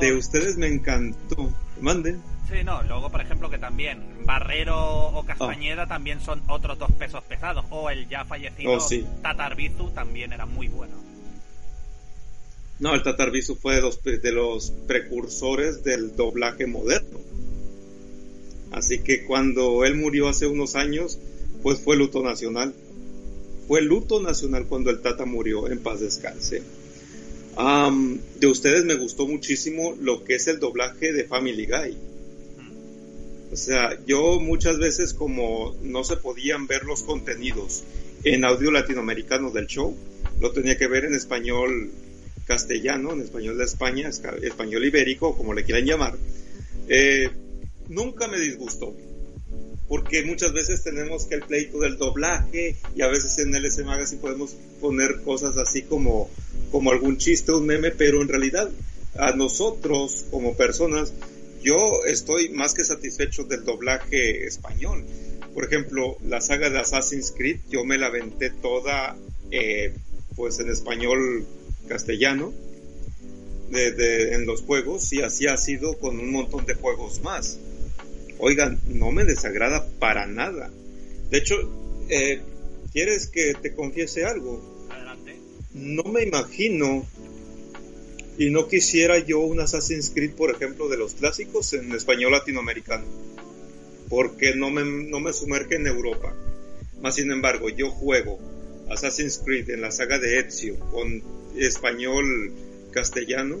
de ustedes me encantó. Manden. Sí, no, luego por ejemplo que también Barrero o Castañeda ah. también son otros dos pesos pesados, o el ya fallecido oh, Tatarbizu también era muy bueno. No, el Tatarbizu fue de los, de los precursores del doblaje moderno. Así que cuando él murió hace unos años, pues fue luto nacional. Fue luto nacional cuando el Tata murió, en paz descanse. de ustedes me gustó muchísimo lo que es el doblaje de Family Guy o sea, yo muchas veces como no se podían ver los contenidos en audio latinoamericano del show, lo tenía que ver en español castellano, en español de España, español ibérico, como le quieran llamar. Eh, nunca me disgustó, porque muchas veces tenemos que el pleito del doblaje y a veces en LS Magazine podemos poner cosas así como como algún chiste, un meme, pero en realidad a nosotros como personas, yo estoy más que satisfecho del doblaje español. Por ejemplo, la saga de Assassin's Creed, yo me la aventé toda eh, pues en español castellano de, en los juegos y así ha sido con un montón de juegos más. Oigan, no me desagrada para nada. De hecho, eh, ¿quieres que te confiese algo? Adelante. No me imagino y no quisiera yo un Assassin's Creed, por ejemplo, de los clásicos en español latinoamericano, porque no me, no me sumerge en Europa. Más sin embargo, yo juego Assassin's Creed en la saga de Ezio con español castellano,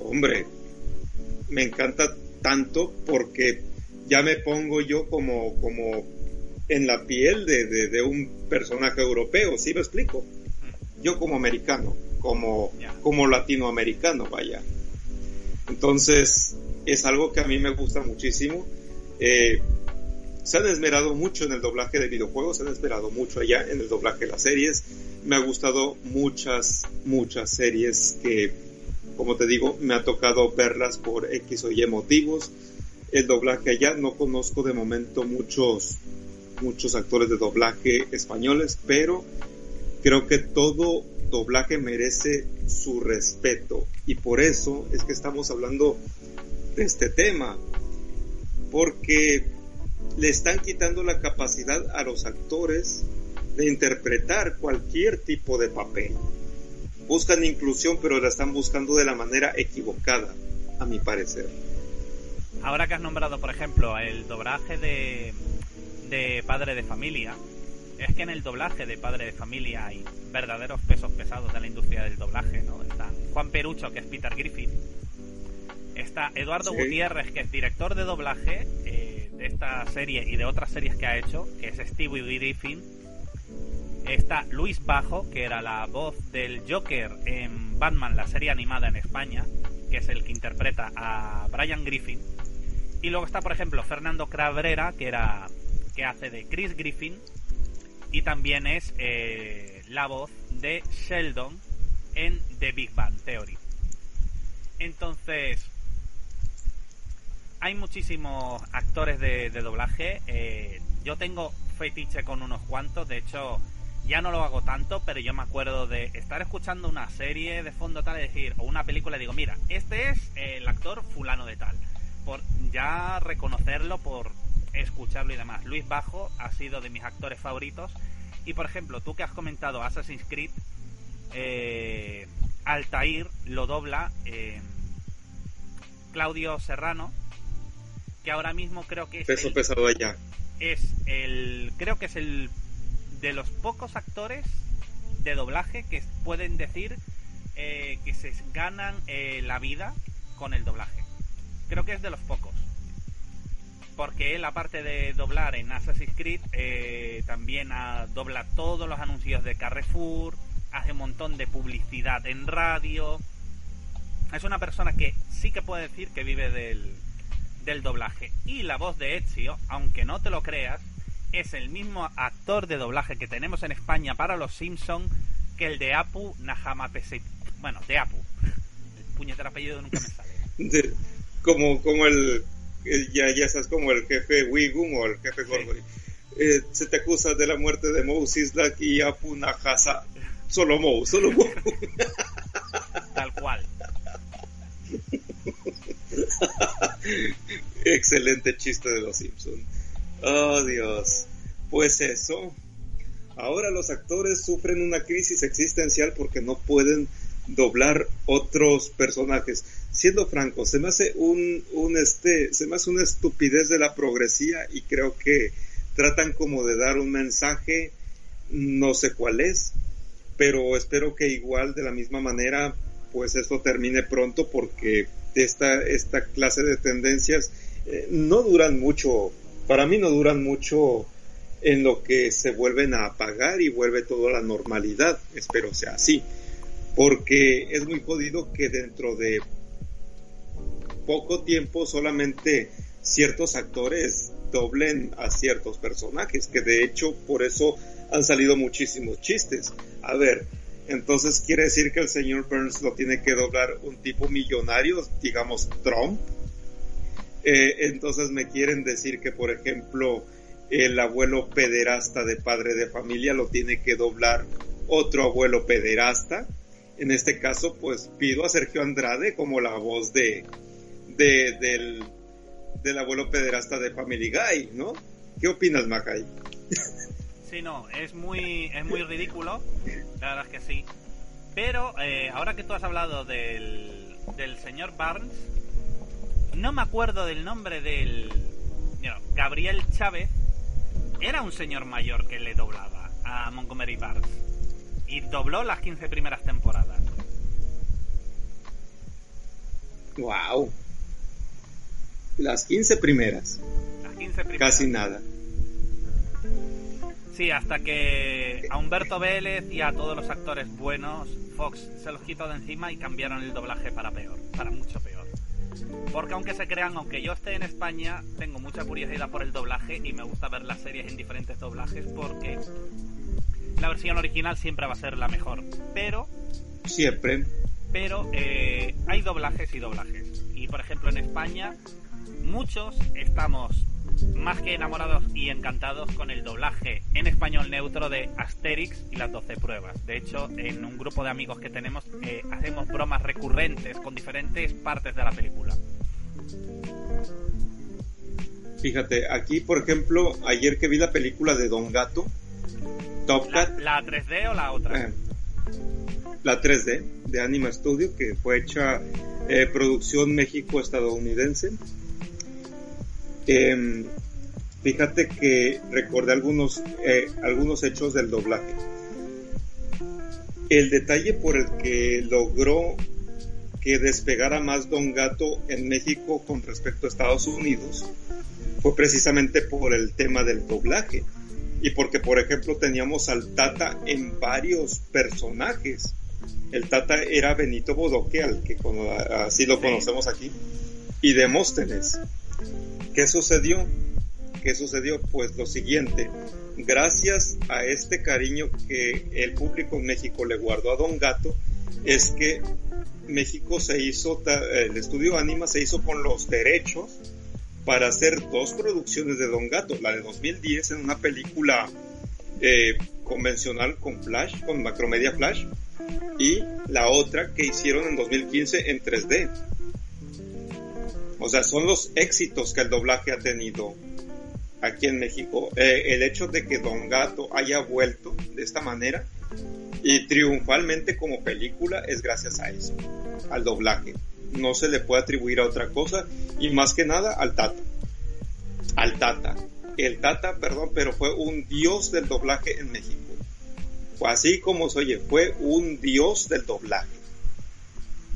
hombre, me encanta tanto porque ya me pongo yo como, como en la piel de, de, un personaje europeo, ¿sí me explico? Yo como americano, como, como latinoamericano, vaya. Entonces, es algo que a mí me gusta muchísimo. Eh, se han esmerado mucho en el doblaje de videojuegos, se han esmerado mucho allá en el doblaje de las series. Me ha gustado muchas, muchas series que, como te digo, me ha tocado verlas por X o Y motivos. El doblaje allá, no conozco de momento muchos, muchos actores de doblaje españoles, pero creo que todo doblaje merece su respeto y por eso es que estamos hablando de este tema porque le están quitando la capacidad a los actores de interpretar cualquier tipo de papel. Buscan inclusión, pero la están buscando de la manera equivocada, a mi parecer. Ahora que has nombrado, por ejemplo, el doblaje de, de Padre de Familia, es que en el doblaje de Padre de Familia hay verdaderos pesos pesados de la industria del doblaje, ¿no? Está Juan Perucho, que es Peter Griffin. Está Eduardo Gutiérrez, que es director de doblaje eh, de esta serie y de otras series que ha hecho, que es Stevie Griffin. Está Luis Bajo, que era la voz del Joker en Batman, la serie animada en España, que es el que interpreta a Brian Griffin. Y luego está, por ejemplo, Fernando Cabrera, que era que hace de Chris Griffin y también es eh, la voz de Sheldon en The Big Bang Theory. Entonces, hay muchísimos actores de, doblaje. Eh, yo tengo fetiche con unos cuantos, de hecho, ya no lo hago tanto, pero yo me acuerdo de estar escuchando una serie de fondo tal y decir, o una película y digo, mira, este es el actor fulano de tal. Por ya reconocerlo por escucharlo y demás. Luis Bajo ha sido de mis actores favoritos. Y por ejemplo, tú que has comentado Assassin's Creed, eh, Altair lo dobla eh, Claudio Serrano, que ahora mismo creo que es. Peso pesado allá. Es el. Creo que es el. De los pocos actores de doblaje que pueden decir eh, que se ganan eh, la vida con el doblaje. Creo que es de los pocos porque él aparte de doblar en Assassin's Creed eh, también dobla todos los anuncios de Carrefour hace un montón de publicidad en radio. Es una persona que sí que puede decir que vive del, del doblaje. Y la voz de Ezio aunque no te lo creas es el mismo actor de doblaje que tenemos en España para los Simpson que el de Apu Nahama bueno de Apu. El puñetero apellido nunca me sale. Como como el ya, ya estás como el jefe Wigum o el jefe Gorgory. Eh, se te acusa de la muerte de Mou Sislak y Apu Nahasa. Solo Mou, solo Mou. Tal cual. Excelente chiste de los Simpsons. Oh Dios. Pues eso. Ahora los actores sufren una crisis existencial porque no pueden doblar otros personajes. Siendo franco, se me hace un, un este, se me hace una estupidez de la progresía y creo que tratan como de dar un mensaje, no sé cuál es, pero espero que igual de la misma manera, pues esto termine pronto porque esta, esta clase de tendencias eh, no duran mucho, para mí no duran mucho en lo que se vuelven a apagar y vuelve todo a la normalidad, espero sea así, porque es muy jodido que dentro de poco tiempo solamente ciertos actores doblen a ciertos personajes, que de hecho por eso han salido muchísimos chistes. A ver, Entonces quiere decir que el señor Burns lo tiene que doblar un tipo millonario, digamos Trump. Eh, entonces me quieren decir que, por ejemplo, el abuelo pederasta de padre de familia lo tiene que doblar otro abuelo pederasta. En este caso, pues pido a Sergio Andrade como la voz de, del, del abuelo pederasta de Family Guy, ¿no? ¿Qué opinas, Macay? Sí, no, es muy, es muy ridículo, la verdad es que sí. Pero eh, ahora que tú has hablado del, del señor Barnes, no me acuerdo del nombre del... Gabriel Chávez era un señor mayor que le doblaba a Montgomery Barnes y dobló las 15 primeras temporadas. Wow. Las 15 primeras. Las 15 primeras. Casi nada. Sí, hasta que a Humberto Vélez y a todos los actores buenos, Fox se los quitó de encima y cambiaron el doblaje para peor, para mucho peor. Porque aunque se crean, aunque yo esté en España, tengo mucha curiosidad por el doblaje y me gusta ver las series en diferentes doblajes porque la versión original siempre va a ser la mejor. Pero... Siempre. Pero eh, hay doblajes y doblajes. Y por ejemplo en España muchos estamos más que enamorados y encantados con el doblaje en español neutro de Asterix y las 12 pruebas. De hecho, en un grupo de amigos que tenemos eh, hacemos bromas recurrentes con diferentes partes de la película. Fíjate, aquí por ejemplo, ayer que vi la película de Don Gato, Top Cat. ¿La, 3D o la otra? Eh, la 3D de Anima Studio, que fue hecha eh, producción México-estadounidense Em, fíjate que recordé algunos, eh, algunos hechos del doblaje. El detalle por el que logró que despegara más Don Gato en México con respecto a Estados Unidos fue precisamente por el tema del doblaje y porque por ejemplo teníamos al Tata en varios personajes. El Tata era Benito Bodoque, al que así lo conocemos aquí, y Demóstenes. ¿Qué sucedió? ¿Qué sucedió? Pues lo siguiente, gracias a este cariño que el público en México le guardó a Don Gato, es que México se hizo, el estudio Anima se hizo con los derechos para hacer dos producciones de Don Gato, la de 2010 en una película eh, convencional con Flash, con Macromedia Flash, y la otra que hicieron en 2015 en 3D. O sea, son los éxitos que el doblaje ha tenido aquí en México. Eh, el hecho de que Don Gato haya vuelto de esta manera y triunfalmente como película es gracias a eso, al doblaje. No se le puede atribuir a otra cosa y más que nada al Tata. Al Tata. El Tata, perdón, pero fue un dios del doblaje en México. Así como se oye, fue un dios del doblaje.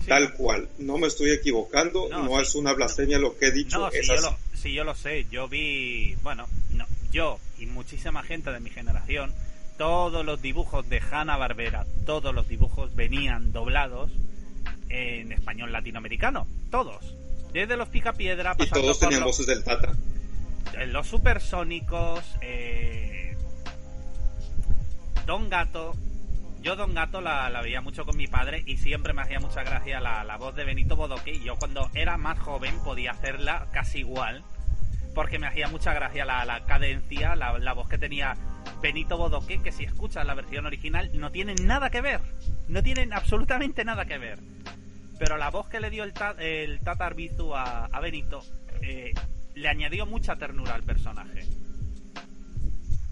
Tal cual, no me estoy equivocando, no, es una blasfemia lo que he dicho. No, si, Yo lo, si yo lo sé, yo vi, bueno, no, yo y muchísima gente de mi generación, todos los dibujos de Hanna Barbera, todos los dibujos venían doblados en español latinoamericano, todos. Desde los Picapiedra, y todos tenían voces del Tata. Los supersónicos, eh, Don Gato, yo Don Gato la, veía mucho con mi padre y siempre me hacía mucha gracia la, voz de Benito Bodoque yo cuando era más joven podía hacerla casi igual porque me hacía mucha gracia la, cadencia, la, voz que tenía Benito Bodoque, que si escuchas la versión original no tienen nada que ver, no tienen absolutamente nada que ver. Pero la voz que le dio el, el Tata Arbizu a, Benito eh, le añadió mucha ternura al personaje.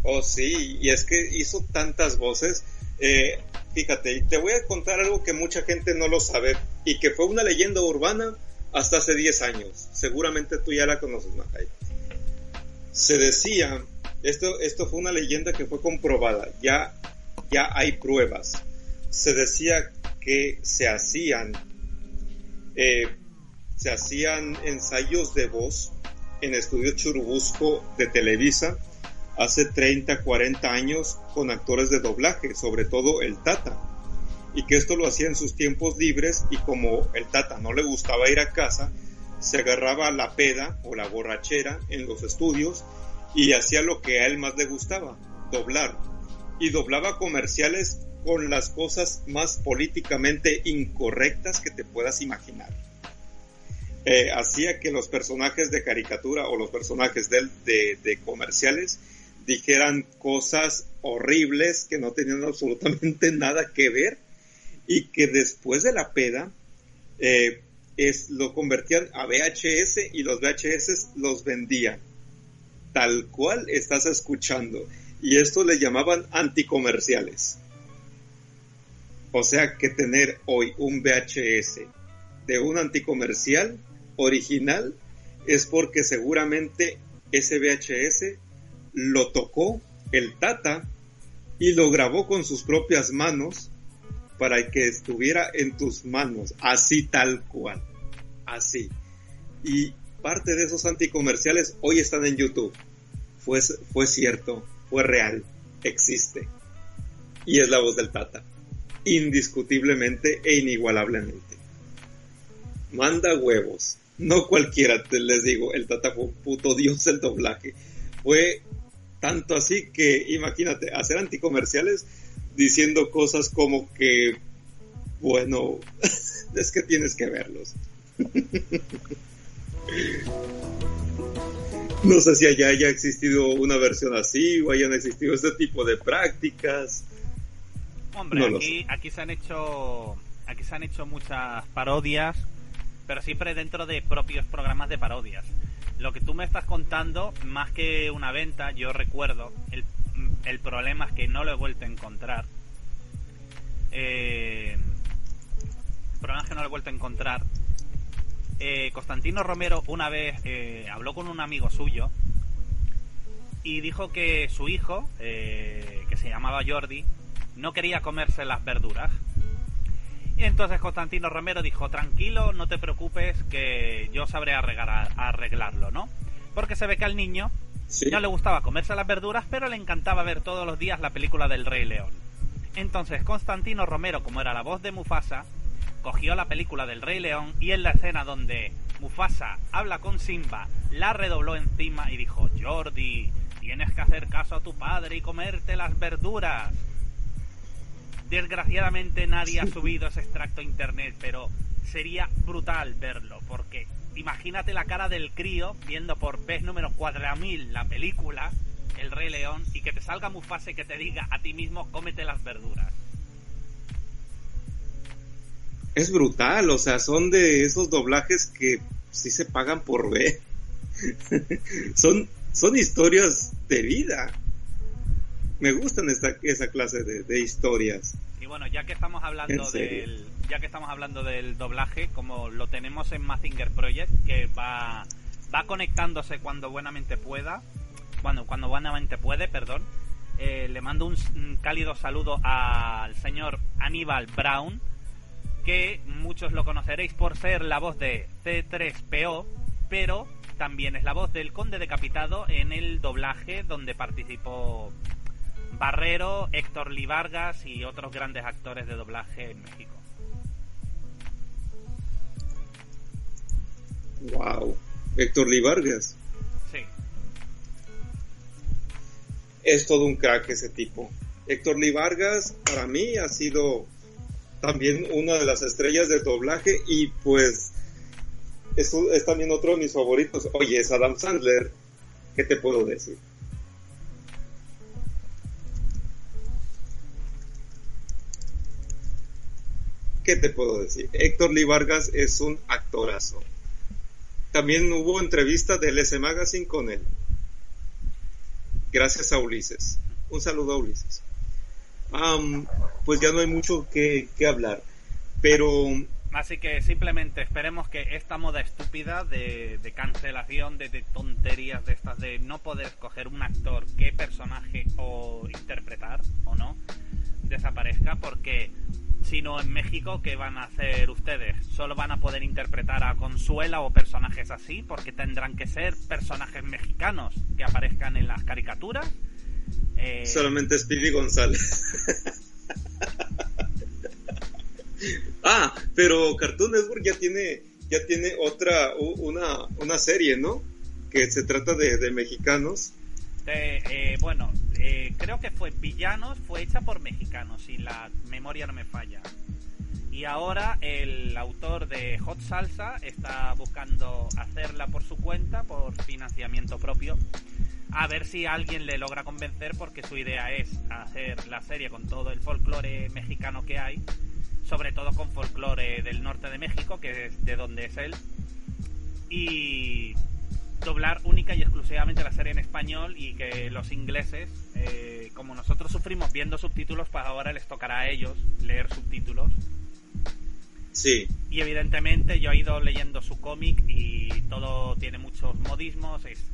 Oh sí, y es que hizo tantas voces eh, fíjate, te voy a contar algo que mucha gente no lo sabe y que fue una leyenda urbana hasta hace 10 años. Seguramente tú ya la conoces, Majay. Se decía, esto, esto fue una leyenda que fue comprobada, ya, ya hay pruebas. Se decía que se hacían, eh, se hacían ensayos de voz en estudio Churubusco de Televisa hace 30, 40 años con actores de doblaje, sobre todo el Tata, y que esto lo hacía en sus tiempos libres y como el Tata no le gustaba ir a casa, se agarraba la peda o la borrachera en los estudios y hacía lo que a él más le gustaba, doblar. Y doblaba comerciales con las cosas más políticamente incorrectas que te puedas imaginar. Eh, hacía que los personajes de caricatura o los personajes de, comerciales dijeran cosas horribles que no tenían absolutamente nada que ver y que después de la peda eh, es, lo convertían a VHS y los VHS los vendían tal cual estás escuchando y esto le llamaban anticomerciales. O sea que tener hoy un VHS de un anticomercial original es porque seguramente ese VHS lo tocó el Tata y lo grabó con sus propias manos para que estuviera en tus manos, así tal cual, así. Y parte de esos anticomerciales hoy están en YouTube. Fue, fue cierto, fue real, existe. Y es la voz del Tata, indiscutiblemente e inigualablemente. Manda huevos. No cualquiera, te les digo, el Tata fue puto dios del doblaje. Fue tanto así que, imagínate, hacer anticomerciales diciendo cosas como que, bueno, es que tienes que verlos. No sé si allá haya existido una versión así o hayan existido este tipo de prácticas. Hombre, aquí, aquí se han hecho aquí se han hecho muchas parodias, pero siempre dentro de propios programas de parodias. Lo que tú me estás contando, más que una venta, yo recuerdo, el, el problema es que no lo he vuelto a encontrar. Eh, el problema es que no lo he vuelto a encontrar eh, Constantino Romero una vez eh, habló con un amigo suyo y dijo que su hijo, eh, que se llamaba Jordi, no quería comerse las verduras. Y entonces Constantino Romero dijo, tranquilo, no te preocupes, que yo sabré arreglarlo, ¿no? Porque se ve que al niño no le gustaba comerse las verduras, pero le encantaba ver todos los días la película del Rey León. Entonces Constantino Romero, como era la voz de Mufasa, cogió la película del Rey León y en la escena donde Mufasa habla con Simba, la redobló encima y dijo, Jordi, tienes que hacer caso a tu padre y comerte las verduras. Desgraciadamente nadie ha subido ese extracto a internet, pero sería brutal verlo, porque imagínate la cara del crío viendo por vez número 4000 la película, El Rey León, y que te salga Mufasa y que te diga a ti mismo, cómete las verduras es brutal, o sea, son de esos doblajes que sí se pagan por ver. son, son historias de vida. Me gustan esta, esa clase de, historias. Y bueno, ya que estamos hablando del, ya que estamos hablando del doblaje, como lo tenemos en Mazinger Project, que va, va conectándose cuando buenamente pueda, cuando, cuando buenamente puede, perdón. Eh, le mando un cálido saludo al señor Aníbal Brown, que muchos lo conoceréis por ser la voz de C3PO, pero también es la voz del Conde Decapitado en el doblaje donde participó Barrero, Héctor Livargas y otros grandes actores de doblaje en México. Wow, Héctor Livargas. Sí. Es todo un crack ese tipo. Héctor Livargas para mí ha sido también una de las estrellas de doblaje y pues es, es también otro de mis favoritos. Oye, es Adam Sandler, ¿qué te puedo decir? ¿Qué te puedo decir? Héctor Lee es un actorazo. También hubo entrevista del S Magazine con él. Gracias a Ulises. Un saludo a Ulises pues ya no hay mucho que, hablar. Pero... Así que simplemente esperemos que esta moda estúpida de, cancelación, de, tonterías de estas, de no poder escoger un actor, qué personaje o interpretar o no, desaparezca porque si no en México, ¿qué van a hacer ustedes? Solo van a poder interpretar a Consuela o personajes así porque tendrán que ser personajes mexicanos que aparezcan en las caricaturas eh, Solamente Speedy González. ah, pero Cartoon Network ya tiene, ya tiene otra, una, una serie, ¿no? Que se trata de, mexicanos. Eh, bueno, eh, creo que fue Villanos, fue hecha por mexicanos, si la memoria no me falla. Y ahora el autor de Hot Salsa está buscando hacerla por su cuenta, por financiamiento propio. A ver si alguien le logra convencer porque su idea es hacer la serie con todo el folclore mexicano que hay, sobre todo con folclore del norte de México, que es de donde es él. Y doblar única y exclusivamente la serie en español y que los ingleses, eh, como nosotros sufrimos viendo subtítulos, pues ahora les tocará a ellos leer subtítulos. Sí. Y evidentemente yo he ido leyendo su cómic y todo tiene muchos modismos, es,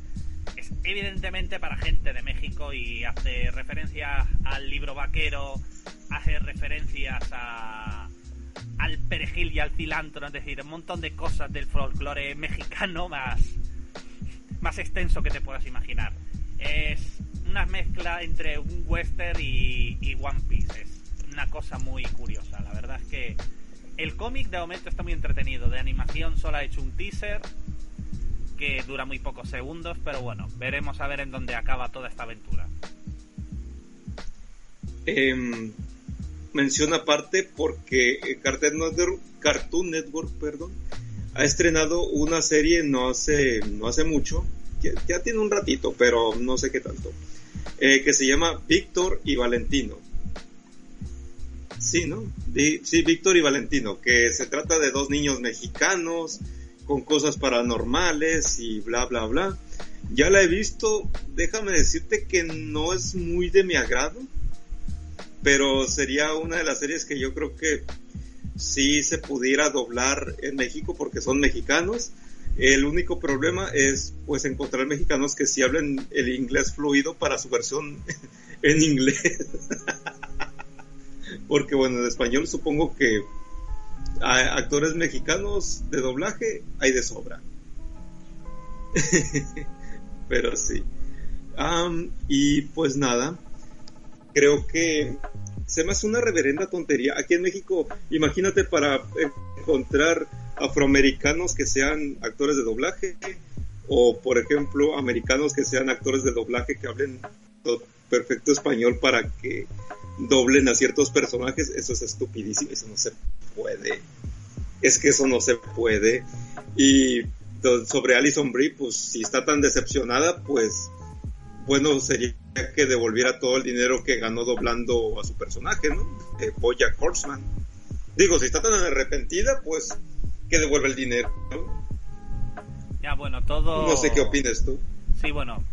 es evidentemente para gente de México y hace referencias al libro vaquero, hace referencias a, al perejil y al cilantro, es decir, un montón de cosas del folclore mexicano más más extenso que te puedas imaginar. Es una mezcla entre un western y, One Piece. Es una cosa muy curiosa. La verdad es que el cómic de momento está muy entretenido. De animación solo ha hecho un teaser que dura muy pocos segundos, pero bueno, veremos a ver en dónde acaba toda esta aventura. Eh, menciona aparte porque Cartoon Network, Cartoon Network perdón, ha estrenado una serie no hace, no hace mucho, ya, tiene un ratito, pero no sé qué tanto, eh, que se llama Víctor y Valentino. Sí, ¿no? sí, Víctor y Valentino, que se trata de dos niños mexicanos con cosas paranormales y bla, bla, bla. Ya la he visto, déjame decirte que no es muy de mi agrado, pero sería una de las series que yo creo que si se pudiera doblar en México porque son mexicanos. El único problema es pues encontrar mexicanos que sí hablen el inglés fluido para su versión en inglés. porque bueno, en español supongo que actores mexicanos de doblaje hay de sobra. Pero sí. y pues nada, creo que se me hace una reverenda tontería. Aquí en México, imagínate para encontrar afroamericanos que sean actores de doblaje o, por ejemplo, americanos que sean actores de doblaje que hablen perfecto español para que doblen a ciertos personajes. Eso es estupidísimo, eso no se puede. Es que eso no se puede. Y sobre Alison Brie, pues si está tan decepcionada, pues bueno sería que devolviera todo el dinero que ganó doblando a su personaje, ¿no? Eh, Boya Horseman. Digo, si está tan arrepentida, pues que devuelva el dinero. Ya, bueno, todo... No sé qué opinas tú. Sí, bueno,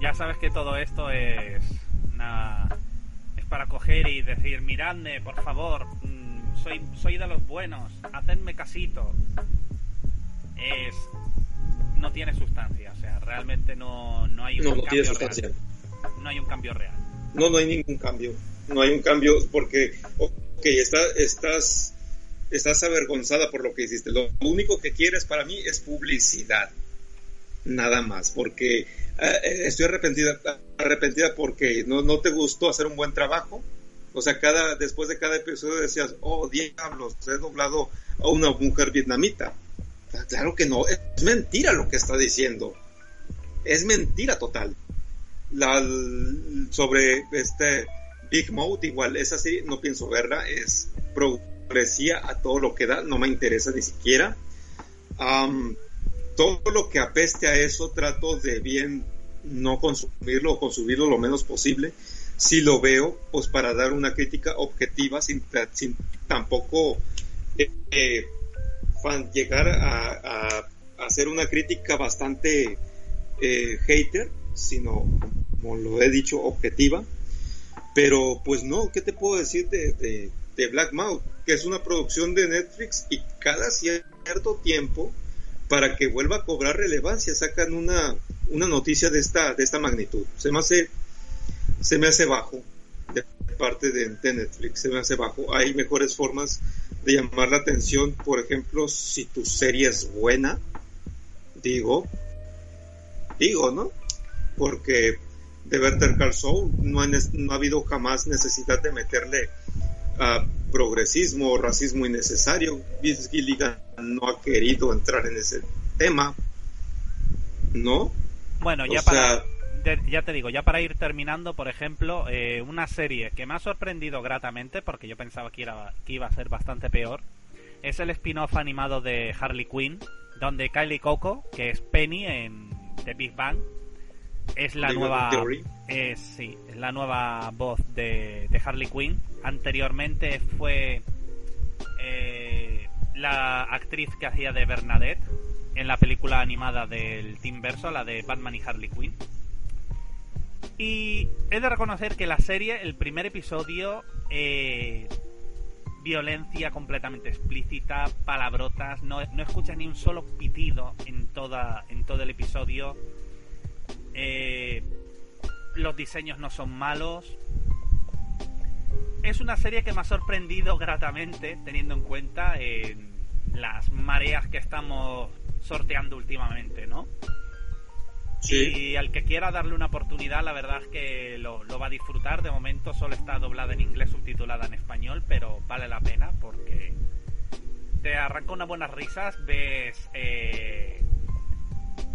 ya sabes que todo esto es... Una... Es para coger y decir, miradme, por favor, mm, soy, soy de los buenos, hacedme casito. Es no tiene sustancia, o sea, realmente no, no hay un no, no tiene sustancia. No hay un cambio real. No, no hay ningún cambio. No hay un cambio porque, ok, está, estás, estás avergonzada por lo que hiciste. Lo único que quieres para mí es publicidad. Nada más, porque eh, estoy arrepentida, arrepentida porque no, no te gustó hacer un buen trabajo. O sea, cada, después de cada episodio decías, oh diablos, he doblado a una mujer vietnamita Claro que no, es mentira lo que está diciendo. Es mentira total. Sobre este Big Mouth, igual, esa sí no pienso verla, es a todo lo que da, no me interesa ni siquiera. todo lo que apeste a eso trato de bien no consumirlo o consumirlo lo menos posible. Si lo veo, pues para dar una crítica objetiva sin, tampoco eh, eh, llegar a, hacer una crítica bastante eh, hater, sino, como lo he dicho, objetiva. Pero pues no, ¿qué te puedo decir de, de, Black Mouth? Que es una producción de Netflix y cada cierto tiempo, para que vuelva a cobrar relevancia, sacan una, una noticia de esta, de esta magnitud. Se me hace, se me hace bajo de parte de, de Netflix, se me hace bajo. Hay mejores formas de llamar la atención, por ejemplo, si tu serie es buena, digo, digo, ¿no? Porque de Better Call Saul no, ha habido jamás necesidad de meterle a progresismo o racismo innecesario. Vince Gilligan no ha querido entrar en ese tema, ¿no? Bueno, ya para, ya te digo, ya para ir terminando, por ejemplo, eh, una serie que me ha sorprendido gratamente, porque yo pensaba que, que iba a ser bastante peor, es el spin-off animado de Harley Quinn, donde Kylie Coco, que es Penny en The Big Bang, es la nueva es, sí, es la nueva voz de, de Harley Quinn. Anteriormente fue eh, la actriz que hacía de Bernadette en la película animada del Team Verso, la de Batman y Harley Quinn. Y he de reconocer que la serie, el primer episodio, eh, violencia completamente explícita, palabrotas, no, no escuchas ni un solo pitido en, toda, en todo el episodio. Eh, los diseños no son malos. Es una serie que me ha sorprendido gratamente, teniendo en cuenta eh, las mareas que estamos sorteando últimamente, ¿no? Y al que quiera darle una oportunidad, la verdad es que lo, va a disfrutar. De momento solo está doblada en inglés, subtitulada en español, pero vale la pena porque te arranca unas buenas risas. Ves. Eh,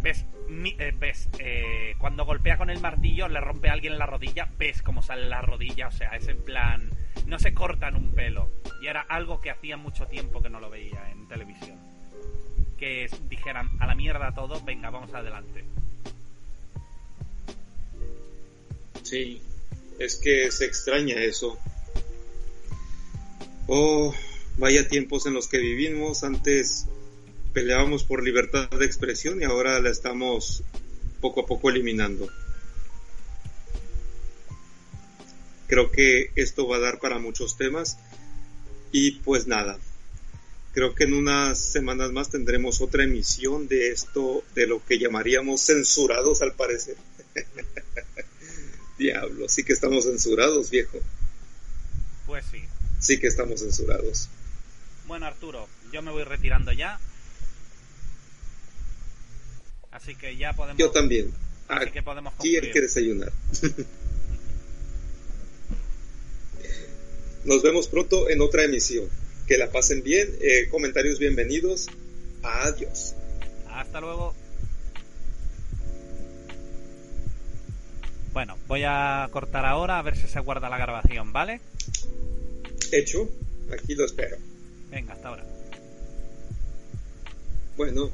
ves. Eh, ves eh, cuando golpea con el martillo, le rompe a alguien la rodilla. Ves cómo sale la rodilla. O sea, es en plan. No se cortan un pelo. Y era algo que hacía mucho tiempo que no lo veía en televisión. Que dijeran a la mierda todo, venga, vamos adelante. Sí, es que se extraña eso. Oh, vaya tiempos en los que vivimos. Antes peleábamos por libertad de expresión y ahora la estamos poco a poco eliminando. Creo que esto va a dar para muchos temas y pues nada. Creo que en unas semanas más tendremos otra emisión de esto, de lo que llamaríamos censurados al parecer. Diablo, sí que estamos censurados, viejo. Pues sí. Sí que estamos censurados. Bueno, Arturo, yo me voy retirando ya. Así que ya podemos. Yo también. Así que podemos concluir. ¿Quién quiere desayunar? Nos vemos pronto en otra emisión. Que la pasen bien. Eh, comentarios bienvenidos. Adiós. Hasta luego. Bueno, voy a cortar ahora a ver si se guarda la grabación, ¿vale? Hecho, aquí lo espero. Venga, hasta ahora. Bueno.